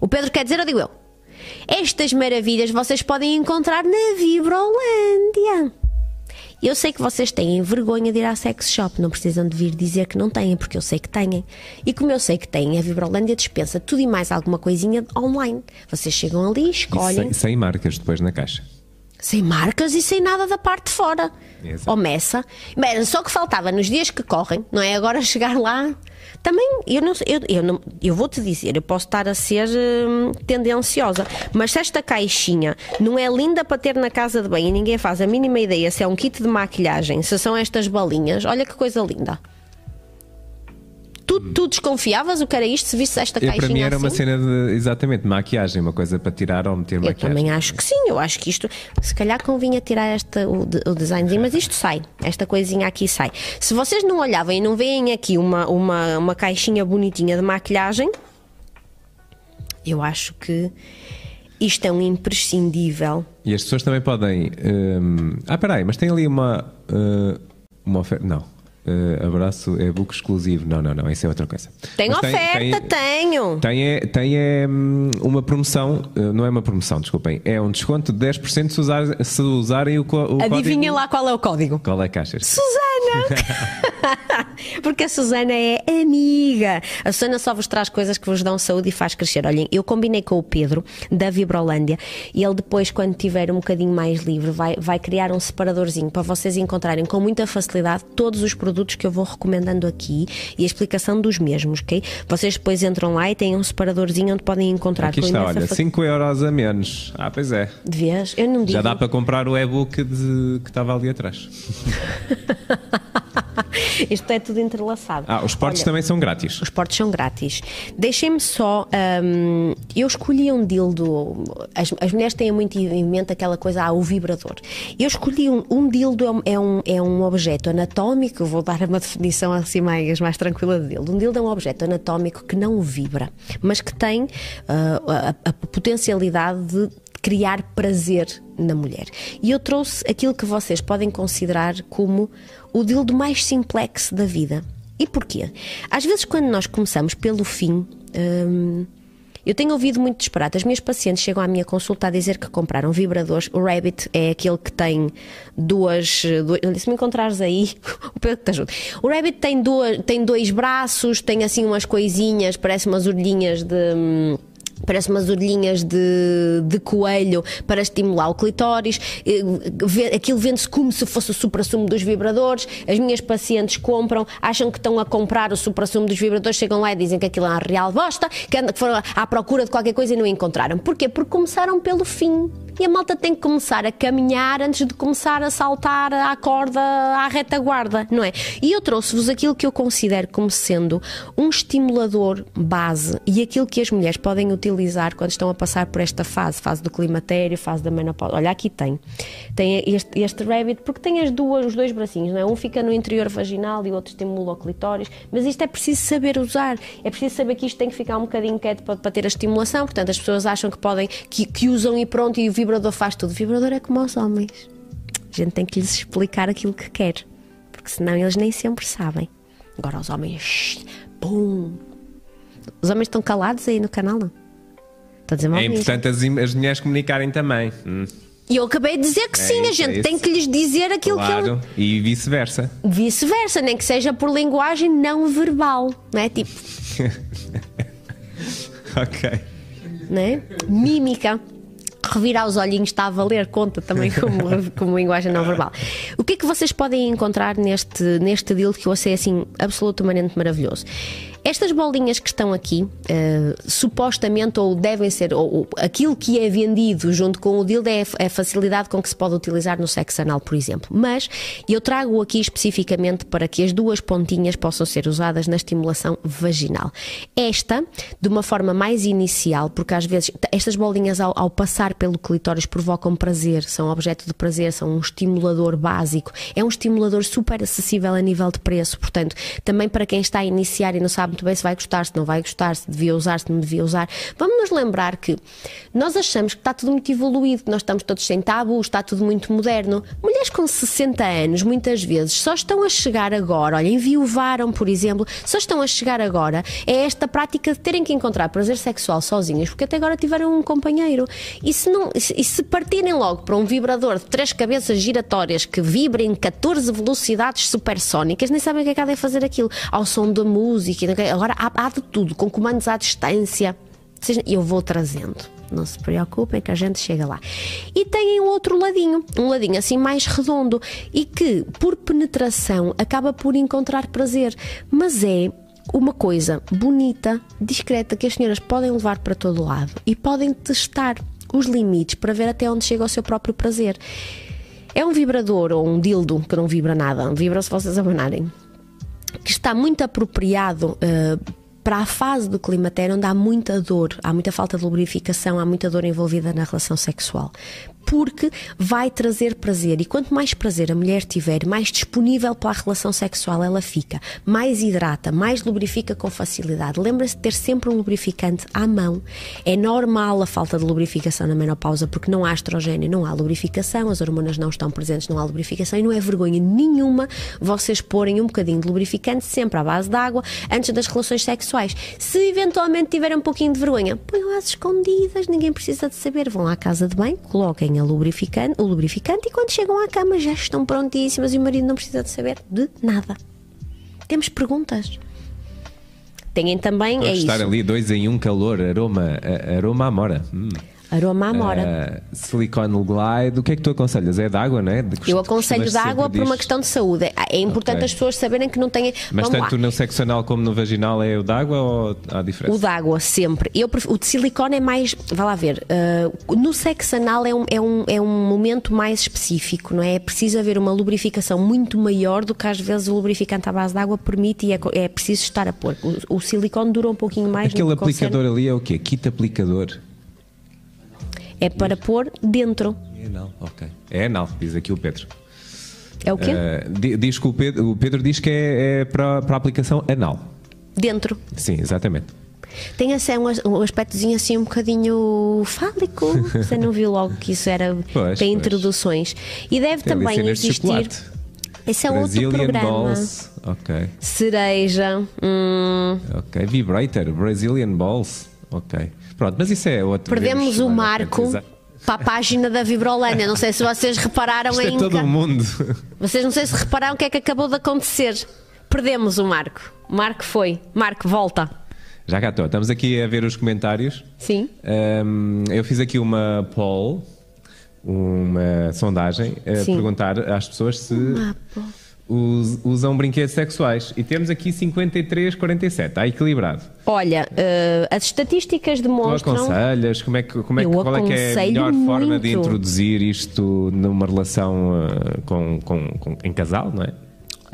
O Pedro quer dizer, ou digo eu? Estas maravilhas vocês podem encontrar na Vibrolândia. Eu sei que vocês têm vergonha de ir à sex shop, não precisam de vir dizer que não têm, porque eu sei que têm. E como eu sei que têm, a Vibrolândia dispensa tudo e mais alguma coisinha online. Vocês chegam ali, escolhem. Sem, sem, marcas depois na caixa. Sem marcas e sem nada da parte de fora. Exato. Ou meça. Só que faltava nos dias que correm, não é? Agora [LAUGHS] chegar lá também, eu não eu, eu, não, eu vou te dizer, eu posso estar a ser hum, tendenciosa, mas se esta caixinha não é linda para ter na casa de banho e ninguém faz a mínima ideia se é um kit de maquilhagem, se são estas balinhas, olha que coisa linda Tu, tu desconfiavas o que era isto se visse esta Eu, caixinha para mim era assim? uma cena de, exatamente, maquiagem, uma coisa para tirar ou meter Eu maquiagem. também acho que sim, eu acho que isto, se calhar convinha tirar esta, o, o designzinho, mas isto sai, esta coisinha aqui sai. Se vocês não olhavam e não veem aqui uma, uma, uma caixinha bonitinha de maquilhagem, eu acho que isto é um imprescindível. E as pessoas também podem. hum, Ah, peraí, mas tem ali uma. uh, uma oferta. Não. Uh, abraço é book exclusivo. Não, não, não. Isso é outra coisa. Tem Mas oferta, tenho! Tem, é, tem é, hum, uma promoção, uh, não é uma promoção, desculpem, é um desconto de 10% se, usar, se usarem o, o Adivinha código. lá qual é o código. Qual é a caixa? Susana! [LAUGHS] Porque a Susana é amiga. A Susana só vos traz coisas que vos dão saúde e faz crescer. Olhem, eu combinei com o Pedro, da Vibrolândia, e ele depois, quando tiver um bocadinho mais livre, vai, vai criar um separadorzinho para vocês encontrarem com muita facilidade todos os produtos que eu vou recomendando aqui e a explicação dos mesmos, ok? Vocês depois entram lá e têm um separadorzinho onde podem encontrar Aqui está, olha, fa- 5 euros a menos. Ah, pois é. Vês? Eu não digo. Já dá para comprar o e-book de- que estava ali atrás. [LAUGHS] [LAUGHS] Isto é tudo entrelaçado. Ah, os portos Olha, também são grátis. Os portos são grátis. Deixem-me só. hum, eu escolhi um dildo. As, as mulheres têm muito em mente aquela coisa, ah, o vibrador. Eu escolhi um, um dildo, é um, é um, é um objeto anatómico. Vou dar uma definição assim mais, mais tranquila de dildo. Um dildo é um objeto anatómico que não vibra, mas que tem ah, a, a potencialidade de criar prazer na mulher. E eu trouxe aquilo que vocês podem considerar como o dildo mais simplex da vida. E porquê? Às vezes, quando nós começamos pelo fim. hum, eu tenho ouvido muito disparate. As minhas pacientes chegam à minha consulta a dizer que compraram vibradores. O Rabbit é aquele que tem duas. duas- se me encontrares aí, [LAUGHS] o Pedro te ajuda. O Rabbit tem, duas, tem dois braços, tem assim umas coisinhas, parece umas orelhinhas de. Parece umas orelhinhas de, de coelho para estimular o clitóris. Eh, Aquilo vende-se como se fosse o supra-sumo dos vibradores. As minhas pacientes compram, acham que estão a comprar o supra-sumo dos vibradores, chegam lá e dizem que aquilo é uma real bosta, que foram à procura de qualquer coisa e não encontraram. Porquê? Porque começaram pelo fim. E a malta tem que começar a caminhar antes de começar a saltar à corda, à retaguarda, não é? E eu trouxe-vos aquilo que eu considero como sendo um estimulador base e aquilo que as mulheres podem utilizar quando estão a passar por esta fase, fase do climatério, fase da menopausa. Olha, aqui tem. Tem este, este rabbit, porque tem as duas, os dois bracinhos, não é? Um fica no interior vaginal e o outro estimula o clitóris, mas isto é preciso saber usar. É preciso saber que isto tem que ficar um bocadinho quieto para, para ter a estimulação, portanto as pessoas acham que podem, que, que usam e pronto, e o vibrador faz tudo. O vibrador é como aos homens. A gente tem que lhes explicar aquilo que quer, porque senão eles nem sempre sabem. Agora os homens, shh, pum. Os homens estão calados aí no canal, não? Estou a dizer mal É importante as, as mulheres comunicarem também. Hum, E eu acabei de dizer que É sim, a isso, é gente isso. tem que lhes dizer aquilo que claro. E vice-versa. Vice-versa, nem que seja por linguagem não verbal, não é? Tipo, [LAUGHS] ok. né? Mímica. Revirar os olhinhos está a valer, conta também como, [LAUGHS] como linguagem não verbal. O que é que vocês podem encontrar neste, neste deal que eu achei assim absolutamente maravilhoso? Estas bolinhas que estão aqui, eh, supostamente ou devem ser, ou, ou aquilo que é vendido junto com o dildo é, é a facilidade com que se pode utilizar no sexo anal, por exemplo. Mas eu trago aqui especificamente para que as duas pontinhas possam ser usadas na estimulação vaginal. Esta, de uma forma mais inicial, porque às vezes estas bolinhas ao, ao passar pelo clitóris provocam prazer, são objeto de prazer, são um estimulador básico, é um estimulador super acessível a nível de preço, portanto, também para quem está a iniciar e não sabe muito bem se vai gostar, se não vai gostar, se devia usar, se não devia usar, vamos nos lembrar que nós achamos que está tudo muito evoluído, que nós estamos todos sem tabu, está tudo muito moderno. Mulheres com 60 anos, muitas vezes, só estão a chegar agora, olha, enviuvaram, por exemplo, só estão a chegar agora é esta prática de terem que encontrar prazer sexual sozinhas, porque até agora tiveram um companheiro. E se, não, e se- partirem logo para um vibrador de três cabeças giratórias que vibrem em 14 velocidades supersónicas, nem sabem o que é que há de fazer aquilo. Ao som da música, agora há, há de tudo, com comandos à distância. Eu vou trazendo. Não se preocupem que a gente chega lá. E tem um outro ladinho, um ladinho assim mais redondo e que, por penetração, acaba por encontrar prazer. Mas é uma coisa bonita, discreta, que as senhoras podem levar para todo lado e podem testar os limites para ver até onde chega o seu próprio prazer. É um vibrador ou um dildo que não vibra nada, vibra se vocês abanarem que está muito apropriado. Uh, para a fase do climatério onde há muita dor, há muita falta de lubrificação, há muita dor envolvida na relação sexual porque vai trazer prazer. E quanto mais prazer a mulher tiver, mais disponível para a relação sexual ela fica, mais hidrata, mais lubrifica com facilidade. Lembra-se de ter sempre um lubrificante à mão. É normal a falta de lubrificação na menopausa, porque não há estrogênio, não há lubrificação, as hormonas não estão presentes, não há lubrificação e não é vergonha nenhuma vocês porem um bocadinho de lubrificante sempre à base de água antes das relações sexuais. Se eventualmente tiverem um pouquinho de vergonha, ponham às escondidas, ninguém precisa de saber. Vão à casa de banho, coloquem a lubrificante, o lubrificante e quando chegam à cama já estão prontíssimas e o marido não precisa de saber de nada. Temos perguntas. Têm também. Pode é estar isso. ali dois em um calor, aroma, aroma amora. Hum. Aroma amora. Uh, silicone Glide, o que é que tu aconselhas? É de água, não é? Eu aconselho de água por uma questão de saúde. É importante okay. as pessoas saberem que não têm. Mas Vamos tanto lá. no sexo anal como no vaginal é o de água ou há diferença? O de água, sempre. Eu o de silicone é mais. Vá lá ver. Uh, no sexo anal é um, é, um, é um momento mais específico, não é? É preciso haver uma lubrificação muito maior do que às vezes o lubrificante à base de água permite e é, é preciso estar a pôr. O, o silicone dura um pouquinho mais. Aquele aplicador ali é o quê? Kit aplicador? É para pôr dentro. É anal, ok. É anal, diz aqui o Pedro. É o quê? Uh, diz que o Pedro, o Pedro diz que é, é para, para a aplicação anal. Dentro. Sim, exatamente. Tem assim, um, um aspectozinho assim um bocadinho fálico. [LAUGHS] Você não viu logo que isso era pois, para introduções. E deve Tem também existir. Esse é Brazilian outro programa. Balls. Ok. Cereja. Hum. Ok. Vibrator. Brazilian Balls. Ok. Pronto, mas isso é outro. Perdemos o marco para a página da Vibrolândia. Não sei se vocês repararam Isto em. É todo o mundo. Vocês não sei se repararam o que é que acabou de acontecer. Perdemos o Marco. Marco foi. Marco, volta. Já cá estou. Estamos aqui a ver os comentários. Sim. Um, eu fiz aqui uma poll, uma sondagem, a Sim. perguntar às pessoas se. Uma poll usam brinquedos sexuais. E temos aqui 53, 47. Está equilibrado. Olha, uh, as estatísticas demonstram. Tu aconselhas? Como é que, como é que, qual é que é a melhor muito. forma de introduzir isto numa relação uh, com, com, com, em casal, não é?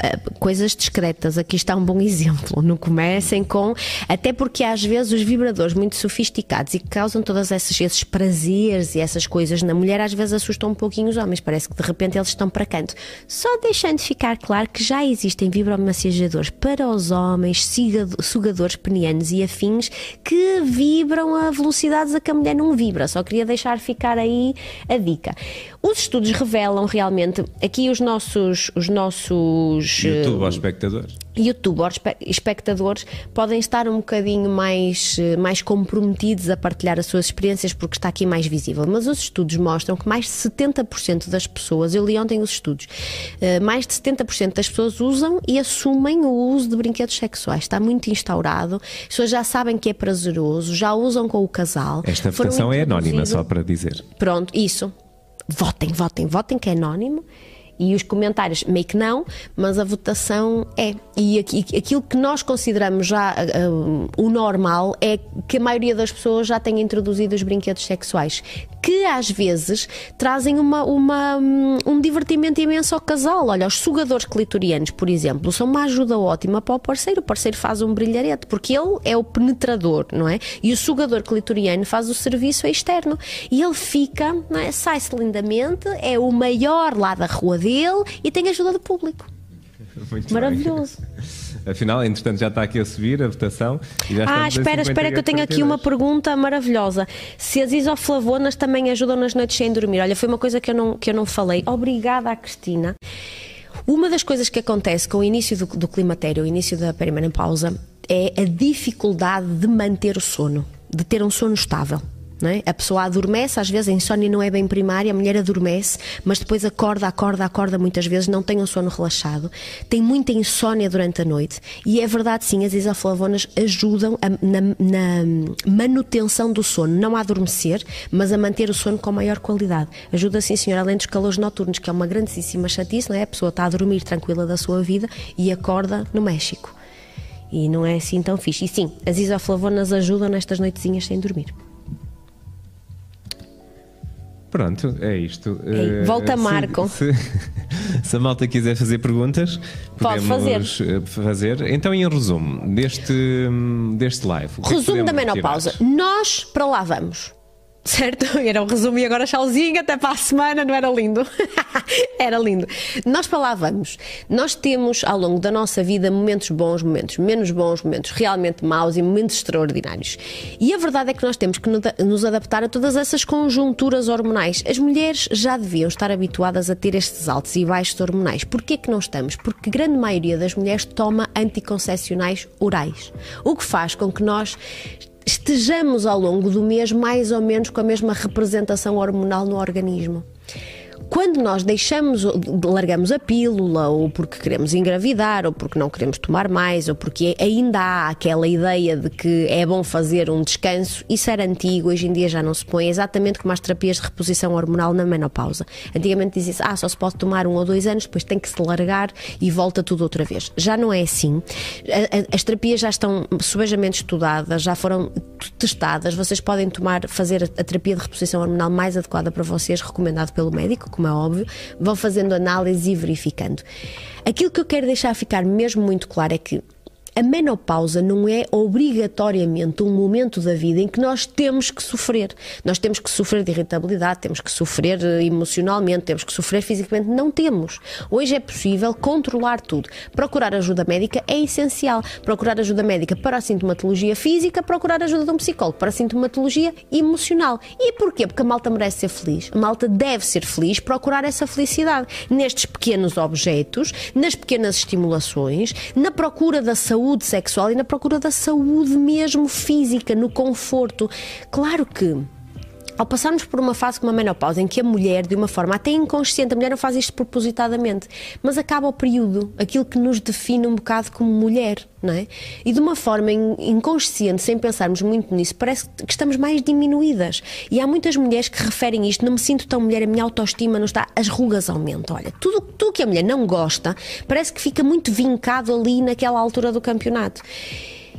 Eh, coisas discretas. Aqui está um bom exemplo. Não comecem com. Até porque às vezes os vibradores muito sofisticados e que causam todos esses, esses prazeres e essas coisas na mulher às vezes assustam um pouquinho os homens. Parece que de repente eles estão para canto. Só deixando de ficar claro que já existem vibromassagedores para os homens, sugadores penianos e afins que vibram a velocidades a que a mulher não vibra. Só queria deixar ficar aí a dica. Os estudos revelam realmente aqui os nossos, os nossos YouTube aos espectadores. YouTube aos espectadores podem estar um bocadinho mais, eh, mais comprometidos a partilhar as suas experiências porque está aqui mais visível. Mas os estudos mostram que mais de 70% das pessoas, eu li ontem os estudos, eh, mais de 70% das pessoas usam e assumem o uso de brinquedos sexuais. Está muito instaurado, as pessoas já sabem que é prazeroso, já usam com o casal. Esta votação é anónima, só para dizer. Pronto, isso. Votem, votem, votem que é anónimo e os comentários meio que não, mas a votação é. E aquilo que nós consideramos já uh, o normal é que a maioria das pessoas já tem introduzido os brinquedos sexuais, que às vezes trazem uma, uma, um divertimento imenso ao casal. Olha, os sugadores clitorianos, por exemplo, são uma ajuda ótima para o parceiro. O parceiro faz um brilharete, porque ele é o penetrador, não é? E o sugador clitoriano faz o serviço externo. E ele fica, é? sai-se lindamente, é o maior lá da rua dele dele e tem ajuda do público. [LAUGHS] Muito Maravilhoso. Bem. Afinal, entretanto, já está aqui a subir a votação. ah, espera, espera que eu tenho aqui uma pergunta maravilhosa. Se as isoflavonas também ajudam nas noites sem dormir? Olha, foi uma coisa que eu não, que eu não falei. Obrigada à Cristina. Uma das coisas que acontece com o início do, do climatério, o início da perimenopausa, é a dificuldade de manter o sono, de ter um sono estável. É? A pessoa adormece, às vezes a insónia não é bem primária, a mulher adormece, mas depois acorda, acorda, acorda muitas vezes, não tem um sono relaxado, tem muita insónia durante a noite. E é verdade, sim, as isoflavonas ajudam a, na, na, manutenção do sono, não a adormecer, mas a manter o sono com maior qualidade. Ajuda, sim, senhor, além dos calores noturnos, que é uma grandíssima chatice, não é? A pessoa está a dormir tranquila da sua vida e acorda no México. E não é assim tão fixe. E sim, as isoflavonas ajudam nestas noitezinhas sem dormir. Pronto, é isto. Ei, volta, uh, Marco. Se, [LAUGHS] Se a malta quiser fazer perguntas, Pode podemos fazer. Eh, fazer. Então, em resumo deste, deste live. É resumo da menopausa. Tirar? Nós para lá vamos. Certo? [LAUGHS] Era um resumo e agora tchauzinho, até para a semana, não era lindo? [LAUGHS] era lindo. Nós para lá vamos. Nós temos ao longo da nossa vida momentos bons, momentos menos bons, momentos realmente maus e momentos extraordinários. E a verdade é que nós temos que nos adaptar a todas essas conjunturas hormonais. As mulheres já deviam estar habituadas a ter estes altos e baixos hormonais. Porquê que não estamos? Porque a grande maioria das mulheres toma anticoncepcionais orais. O que faz com que nós estejamos ao longo do mês mais ou menos com a mesma representação hormonal no organismo. Quando nós deixamos, largamos a pílula, ou porque queremos engravidar, ou porque não queremos tomar mais, ou porque ainda há aquela ideia de que é bom fazer um descanso, isso era antigo, hoje em dia já não se põe, exatamente como as terapias de reposição hormonal na menopausa. Antigamente dizia-se, ah, só se pode tomar um ou dois anos, depois tem que se largar e volta tudo outra vez. Já não é assim. As terapias já estão subejamente estudadas, já foram testadas, vocês podem tomar, fazer a terapia de reposição hormonal mais adequada para vocês, recomendado pelo médico, como é óbvio, vão fazendo análise e verificando. Aquilo que eu quero deixar ficar mesmo muito claro é que a menopausa não é obrigatoriamente um momento da vida em que nós temos que sofrer. Nós temos que sofrer de irritabilidade, temos que sofrer eh, emocionalmente, temos que sofrer fisicamente. Não temos. Hoje é possível controlar tudo. Procurar ajuda médica é essencial. Procurar ajuda médica para a sintomatologia física, procurar ajuda de um psicólogo para a sintomatologia emocional. E porquê? Porque a malta merece ser feliz. A malta deve ser feliz, procurar essa felicidade nestes pequenos objetos, nas pequenas estimulações, na procura da saúde saúde sexual e na procura da saúde mesmo física, no conforto. Claro que ao passarmos por uma fase como a menopausa, em que a mulher, de uma forma até inconsciente, a mulher não faz isto propositadamente, mas acaba o período, aquilo que nos define um bocado como mulher, não é? E de uma forma inconsciente, sem pensarmos muito nisso, parece que estamos mais diminuídas. E há muitas mulheres que referem isto: não me sinto tão mulher, a minha autoestima não está, as rugas aumentam. Olha, tudo, tudo que a mulher não gosta parece que fica muito vincado ali naquela altura do campeonato.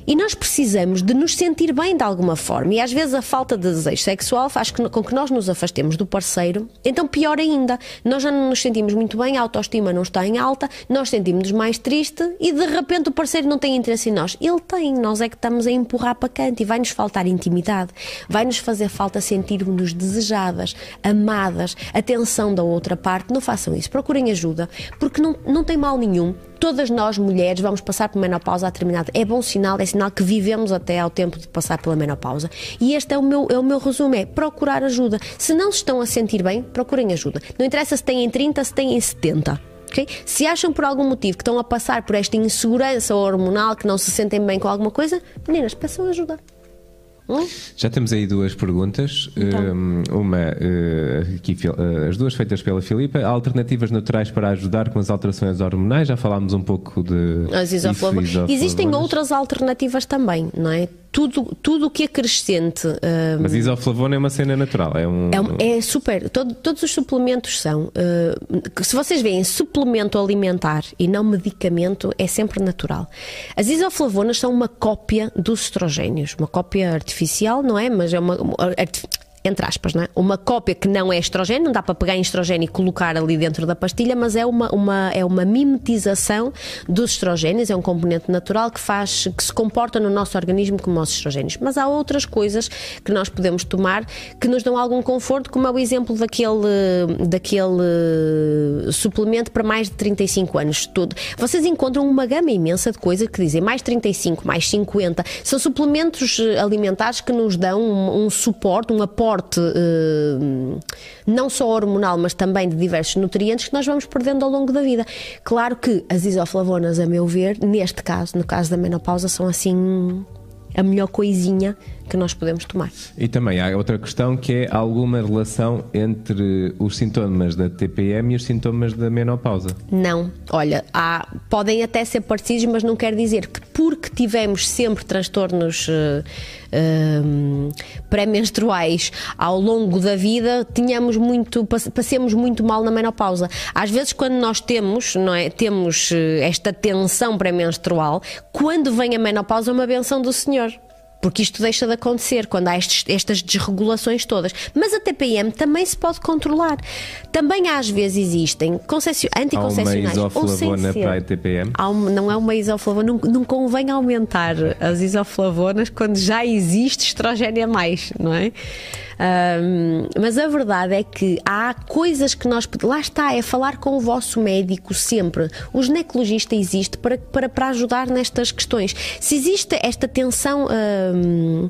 E nós precisamos de nos sentir bem de alguma forma. E às vezes a falta de desejo sexual faz com que nós nos afastemos do parceiro. Então, pior ainda, nós já não nos sentimos muito bem, a autoestima não está em alta, nós sentimos-nos mais triste e de repente o parceiro não tem interesse em nós. Ele tem, nós é que estamos a empurrar para canto e vai-nos faltar intimidade, vai-nos fazer falta sentir-nos desejadas, amadas, atenção da outra parte. Não façam isso, procurem ajuda, porque não, não tem mal nenhum todas nós mulheres vamos passar por menopausa a determinada. É bom sinal, é sinal que vivemos até ao tempo de passar pela menopausa. E este é o meu, é o meu resumo: é procurar ajuda. Se não se estão a sentir bem, procurem ajuda. Não interessa se têm 30, se têm 70. Okay? Se acham por algum motivo que estão a passar por esta insegurança hormonal, que não se sentem bem com alguma coisa, meninas, peçam ajuda. Hum? Já temos aí duas perguntas. Então. Um, uma, uh, aqui, uh, as duas feitas pela Filipa. Há alternativas naturais para ajudar com as alterações hormonais? Já falámos um pouco de. As isoflavonas. Existem outras alternativas também, não é? Tudo tudo que acrescente. Um, Mas isoflavona é uma cena natural, é um. É, um, é super. Todo, todos os suplementos são. Uh, se vocês veem suplemento alimentar e não medicamento, é sempre natural. As isoflavonas são uma cópia dos estrogénios, uma cópia artificial, não é? Mas é uma. uma entre aspas, não é? uma cópia que não é estrogênio, não dá para pegar em estrogênio e colocar ali dentro da pastilha, mas é uma, uma, é uma mimetização dos estrogénios, é um componente natural que faz, que se comporta no nosso organismo como os estrogénios. Mas há outras coisas que nós podemos tomar que nos dão algum conforto, como é o exemplo daquele, daquele suplemento para mais de 35 anos. Tudo. Vocês encontram uma gama imensa de coisas que dizem mais 35, mais 50. São suplementos alimentares que nos dão um, um suporte, um apoio aporte eh, não só hormonal, mas também de diversos nutrientes que nós vamos perdendo ao longo da vida. Claro que as isoflavonas, a meu ver, neste caso, no caso da menopausa, são assim a melhor coisinha que nós podemos tomar. E também há outra questão que é alguma relação entre os sintomas da TPM e os sintomas da menopausa? Não. Olha, há, podem até ser parecidos, mas não quer dizer que porque tivemos sempre transtornos uh, uh, pré-menstruais ao longo da vida, tenhamos muito, passemos muito mal na menopausa. Às vezes, quando nós temos, não é, temos eh, esta tensão pré-menstrual, quando vem a menopausa é uma benção do Senhor porque isto deixa de acontecer quando há estes, estas desregulações todas. Mas a TPM também se pode controlar. Também às vezes existem anticoncepcionais. Há uma isoflavona para a TPM? Um, não é uma isoflavona, não, não convém aumentar as isoflavonas quando já existe estrogênio a mais, não é? Um, mas a verdade é que há coisas que nós. Lá está, é falar com o vosso médico sempre. O ginecologista existe para, para, para ajudar nestas questões. Se existe esta tensão. Um,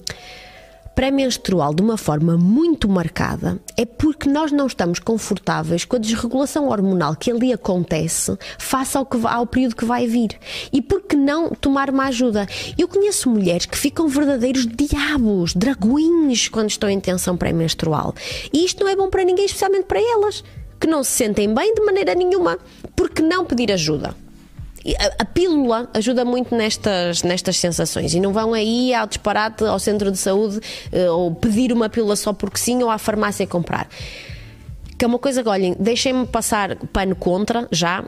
pré-menstrual de uma forma muito marcada é porque nós não estamos confortáveis com a desregulação hormonal que ali acontece face ao, que, ao período que vai vir. E por que não tomar uma ajuda? Eu conheço mulheres que ficam verdadeiros diabos, dragões, quando estão em tensão pré-menstrual. E isto não é bom para ninguém, especialmente para elas, que não se sentem bem de maneira nenhuma. Por que não pedir ajuda? A, a, pílula ajuda muito nestas, nestas sensações e não vão aí ao disparate ao centro de saúde uh, ou pedir uma pílula só porque sim ou à farmácia comprar. Que é uma coisa que, olhem, deixem-me passar pano contra já,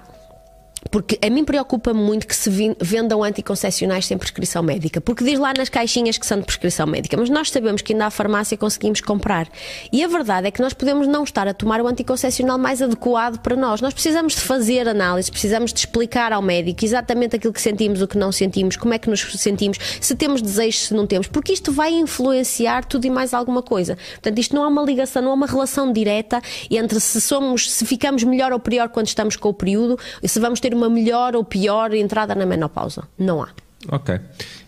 porque a mim preocupa muito que se vendam anticoncepcionais sem prescrição médica, porque diz lá nas caixinhas que são de prescrição médica, mas nós sabemos que ainda à farmácia conseguimos comprar. E a verdade é que nós podemos não estar a tomar o anticoncepcional mais adequado para nós. Nós precisamos de fazer análise, precisamos de explicar ao médico exatamente aquilo que sentimos, o que não sentimos, como é que nos sentimos, se temos desejos, se não temos, porque isto vai influenciar tudo e mais alguma coisa. Portanto, isto não há uma ligação, não há uma relação direta entre se somos, se ficamos melhor ou pior quando estamos com o período, se vamos ter uma melhor ou pior entrada na menopausa. Não há. Ok.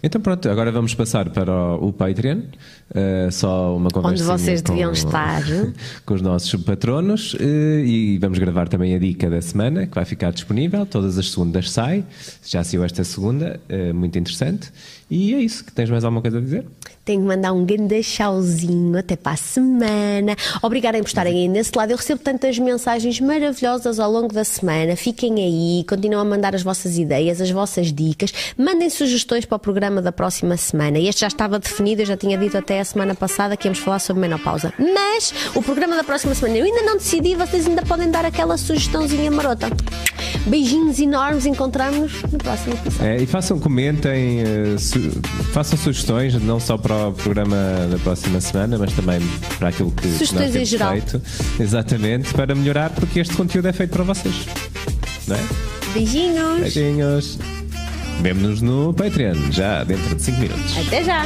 Então pronto, agora vamos passar para o, Patreon. Uh, só uma conversa. Onde vocês deviam estar. [LAUGHS] com os nossos patronos. Uh, e vamos gravar também a dica da semana, que vai ficar disponível. Todas as segundas sai. Já saiu esta segunda. Uh, muito interessante. E é isso. Tens mais alguma coisa a dizer? Tenho que mandar um grande chauzinho até para a semana. Obrigada por estarem aí nesse lado. Eu recebo tantas mensagens maravilhosas ao longo da semana. Fiquem aí, continuem a mandar as vossas ideias, as vossas dicas. Mandem sugestões para o programa da próxima semana. Este já estava definido, eu já tinha dito até a semana passada que íamos falar sobre menopausa. Mas o programa da próxima semana eu ainda não decidi, vocês ainda podem dar aquela sugestãozinha marota. Beijinhos enormes, encontramos no próximo episódio. É, e façam, comentem, uh, su façam sugestões, não só para para o programa da próxima semana, mas também para aquilo que, que nós temos geral. feito. Exatamente, para melhorar, porque este conteúdo é feito para vocês. Não é? Beijinhos! Beijinhos! Vemo-nos no Patreon, já dentro de 5 minutos. Até já!